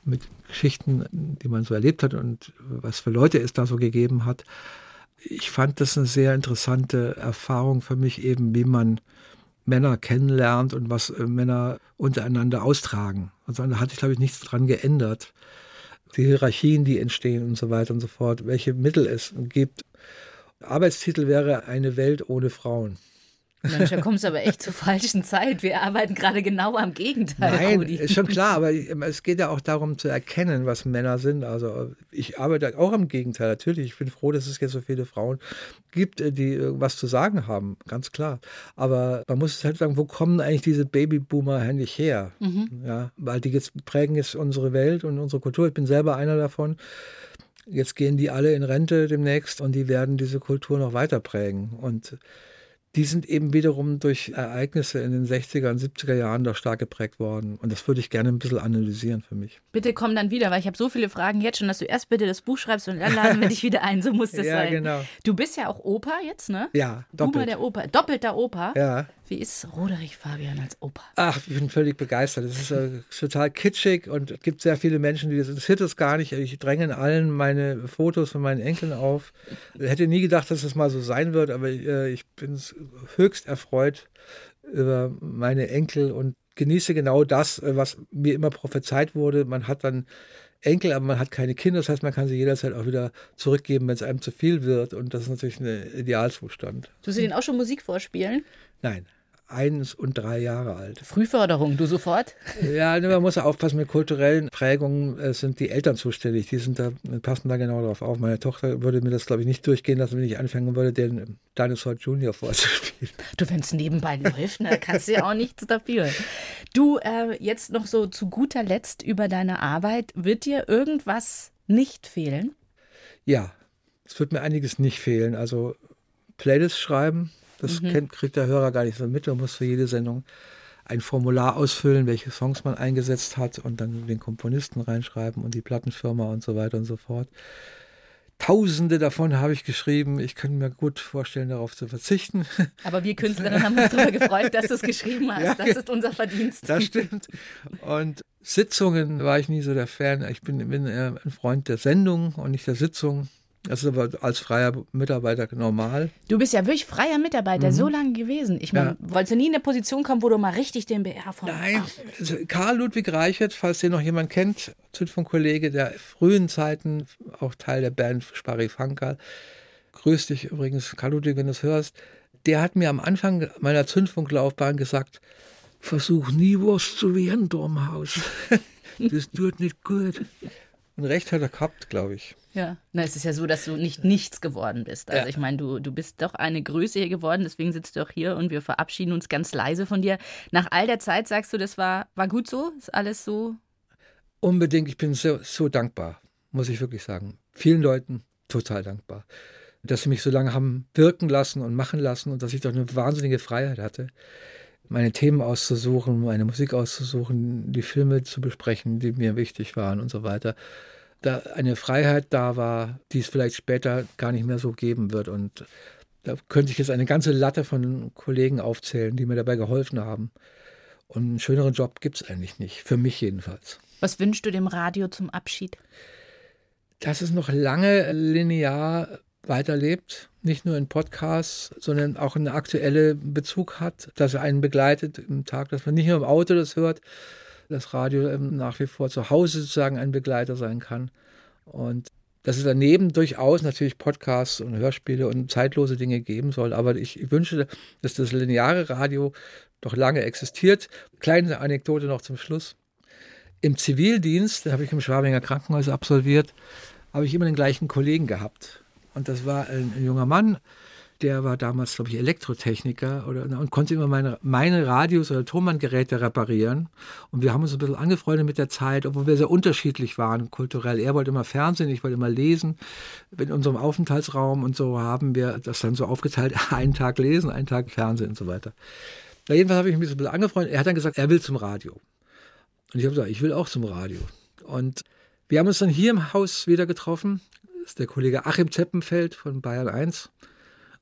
mit Geschichten, die man so erlebt hat und was für Leute es da so gegeben hat. Ich fand das eine sehr interessante Erfahrung für mich eben, wie man Männer kennenlernt und was äh, Männer untereinander austragen. Also da hatte ich, glaube ich, nichts dran geändert die Hierarchien, die entstehen und so weiter und so fort, welche Mittel es gibt. Arbeitstitel wäre eine Welt ohne Frauen. Mensch, da kommst du aber echt zur falschen Zeit. Wir arbeiten gerade genau am Gegenteil. Nein, Rudi. ist schon klar, aber es geht ja auch darum zu erkennen, was Männer sind. Also ich arbeite auch am Gegenteil. Natürlich, ich bin froh, dass es jetzt so viele Frauen gibt, äh, die äh, was zu sagen haben, ganz klar. Aber man muss halt sagen, wo kommen eigentlich diese Babyboomer eigentlich her? Ja, weil die jetzt prägen jetzt unsere Welt und unsere Kultur. Ich bin selber einer davon. Jetzt gehen die alle in Rente demnächst und die werden diese Kultur noch weiter prägen. Und die sind eben wiederum durch Ereignisse in den 60er und 70er Jahren da stark geprägt worden. Und das würde ich gerne ein bisschen analysieren für mich. Bitte komm dann wieder, weil ich habe so viele Fragen jetzt schon, dass du erst bitte das Buch schreibst und dann laden wir dich wieder ein. So muss das Ja, sein. genau. Du bist ja auch Opa jetzt, ne? Ja, Boomer doppelt. der Oper, doppelter Opa. Ja, Wie ist Roderich Fabian als Opa? Ach, ich bin völlig begeistert. Es ist äh, total kitschig und es gibt sehr viele Menschen, die das interessiert es gar nicht. Ich dränge in allen meine Fotos von meinen Enkeln auf. Ich hätte nie gedacht, dass es mal so sein wird, aber äh, ich bin höchst erfreut über meine Enkel und genieße genau das, äh, was mir immer prophezeit wurde. Man hat dann Enkel, aber man hat keine Kinder. Das heißt, man kann sie jederzeit auch wieder zurückgeben, wenn es einem zu viel wird. Und das ist natürlich ein Idealzustand. Tust du denen auch schon Musik vorspielen? Nein, eins und drei Jahre alt. Frühförderung, du sofort? Ja, ne, man muss ja aufpassen, mit kulturellen Prägungen sind die Eltern zuständig. Die sind da, passen da genau drauf auf. Meine Tochter würde mir das, glaube ich, nicht durchgehen lassen, wenn ich anfangen würde, den Dinosaur Junior vorzuspielen. Du, wenn es nebenbei läuft, ne, kannst du ja auch nichts dafür. Du, äh, jetzt noch so zu guter Letzt über deine Arbeit. Wird dir irgendwas nicht fehlen? Ja, es wird mir einiges nicht fehlen. Also Playlists schreiben, das kennt, kriegt der Hörer gar nicht so mit. Man muss für jede Sendung ein Formular ausfüllen, welche Songs man eingesetzt hat und dann den Komponisten reinschreiben und die Plattenfirma und so weiter und so fort. Tausende davon habe ich geschrieben. Ich könnte mir gut vorstellen, darauf zu verzichten. Aber wir Künstlerinnen haben uns darüber gefreut, dass du es geschrieben hast. Das ist unser Verdienst. Das stimmt. Und Sitzungen war ich nie so der Fan. Ich bin, bin ein Freund der Sendung und nicht der Sitzung. Das ist aber als freier Mitarbeiter normal. Du bist ja wirklich freier Mitarbeiter, so lange gewesen. Ich meine, Ja. wolltest du nie in eine Position kommen, wo du mal richtig den BR von. Nein, also Karl Ludwig Reichert, falls den noch jemand kennt, Zündfunkkollege der frühen Zeiten, auch Teil der Band Sparri Funkerl. Grüß dich übrigens, Karl Ludwig, wenn du es hörst. Der hat mir am Anfang meiner Zündfunklaufbahn gesagt, versuch nie was zu werden da im Haus. Das tut nicht gut. Und recht hat er gehabt, glaube ich. Ja. Na, es ist ja so, dass du nicht nichts geworden bist. Also Ja. ich meine, du, du bist doch eine Größe hier geworden, deswegen sitzt du auch hier und wir verabschieden uns ganz leise von dir. Nach all der Zeit sagst du, das war, war gut so? Ist alles so? Unbedingt, ich bin so, so dankbar, muss ich wirklich sagen. Vielen Leuten total dankbar, dass sie mich so lange haben wirken lassen und machen lassen und dass ich doch eine wahnsinnige Freiheit hatte, meine Themen auszusuchen, meine Musik auszusuchen, die Filme zu besprechen, die mir wichtig waren und so weiter. Da eine Freiheit da war, die es vielleicht später gar nicht mehr so geben wird. Und da könnte ich jetzt eine ganze Latte von Kollegen aufzählen, die mir dabei geholfen haben. Und einen schöneren Job gibt es eigentlich nicht, für mich jedenfalls. Was wünschst du dem Radio zum Abschied? dass es noch lange linear weiterlebt, nicht nur in Podcasts, sondern auch einen aktuellen Bezug hat, dass er einen begleitet im Tag, dass man nicht nur im Auto das hört, das Radio ähm, nach wie vor zu Hause sozusagen ein Begleiter sein kann. Und dass es daneben durchaus natürlich Podcasts und Hörspiele und zeitlose Dinge geben soll. Aber ich wünsche, dass das lineare Radio doch lange existiert. Kleine Anekdote noch zum Schluss. Im Zivildienst, den habe ich im Schwabinger Krankenhaus absolviert, habe ich immer den gleichen Kollegen gehabt. Und das war ein, ein junger Mann, der war damals, glaube ich, Elektrotechniker oder, und konnte immer meine, meine Radios oder Tonbandgeräte reparieren. Und wir haben uns ein bisschen angefreundet mit der Zeit, obwohl wir sehr unterschiedlich waren kulturell. Er wollte immer Fernsehen, ich wollte immer lesen. In unserem Aufenthaltsraum und so haben wir das dann so aufgeteilt, einen Tag lesen, einen Tag Fernsehen und so weiter. Na, jedenfalls habe ich mich ein bisschen angefreundet. Er hat dann gesagt, er will zum Radio. Und ich habe gesagt, ich will auch zum Radio. Und wir haben uns dann hier im Haus wieder getroffen. Ist der Kollege Achim Zeppenfeld von Bayern 1.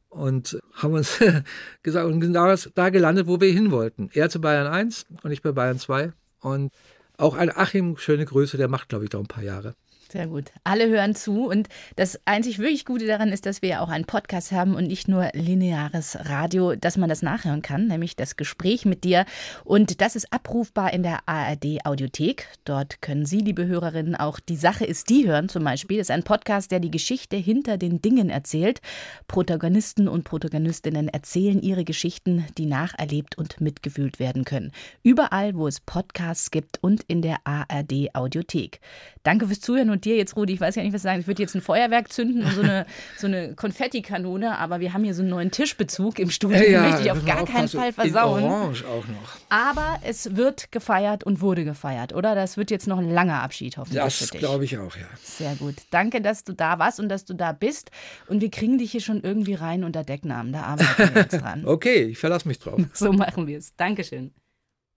Und haben uns gesagt und sind da, da gelandet, wo wir hin wollten. Er zu Bayern 1 und ich bei Bayern 2. Und auch ein Achim, schöne Grüße, der macht, glaube ich, da ein paar Jahre. Sehr gut. Alle hören zu und das einzig wirklich Gute daran ist, dass wir ja auch einen Podcast haben und nicht nur lineares Radio, dass man das nachhören kann, nämlich das Gespräch mit dir. Und das ist abrufbar in der ARD Audiothek. Dort können Sie, liebe Hörerinnen, auch die Sache ist die hören zum Beispiel. Das ist ein Podcast, der die Geschichte hinter den Dingen erzählt. Protagonisten und Protagonistinnen erzählen ihre Geschichten, die nacherlebt und mitgefühlt werden können. Überall, wo es Podcasts gibt und in der ARD Audiothek. Danke fürs Zuhören und dir jetzt, Rudi, ich weiß ja nicht, was sagen. Ich würde jetzt ein Feuerwerk zünden und so eine, so eine Konfettikanone, aber wir haben hier so einen neuen Tischbezug im Studio, den möchte ich auf gar keinen Fall versauen. In Orange auch noch. Aber es wird gefeiert und wurde gefeiert, oder? Das wird jetzt noch ein langer Abschied hoffentlich Das glaube ich auch, ja. Sehr gut. Danke, dass du da warst und dass du da bist. Und wir kriegen dich hier schon irgendwie rein unter Decknamen. Da arbeiten wir jetzt dran. Okay, ich verlasse mich drauf. So machen wir es. Dankeschön.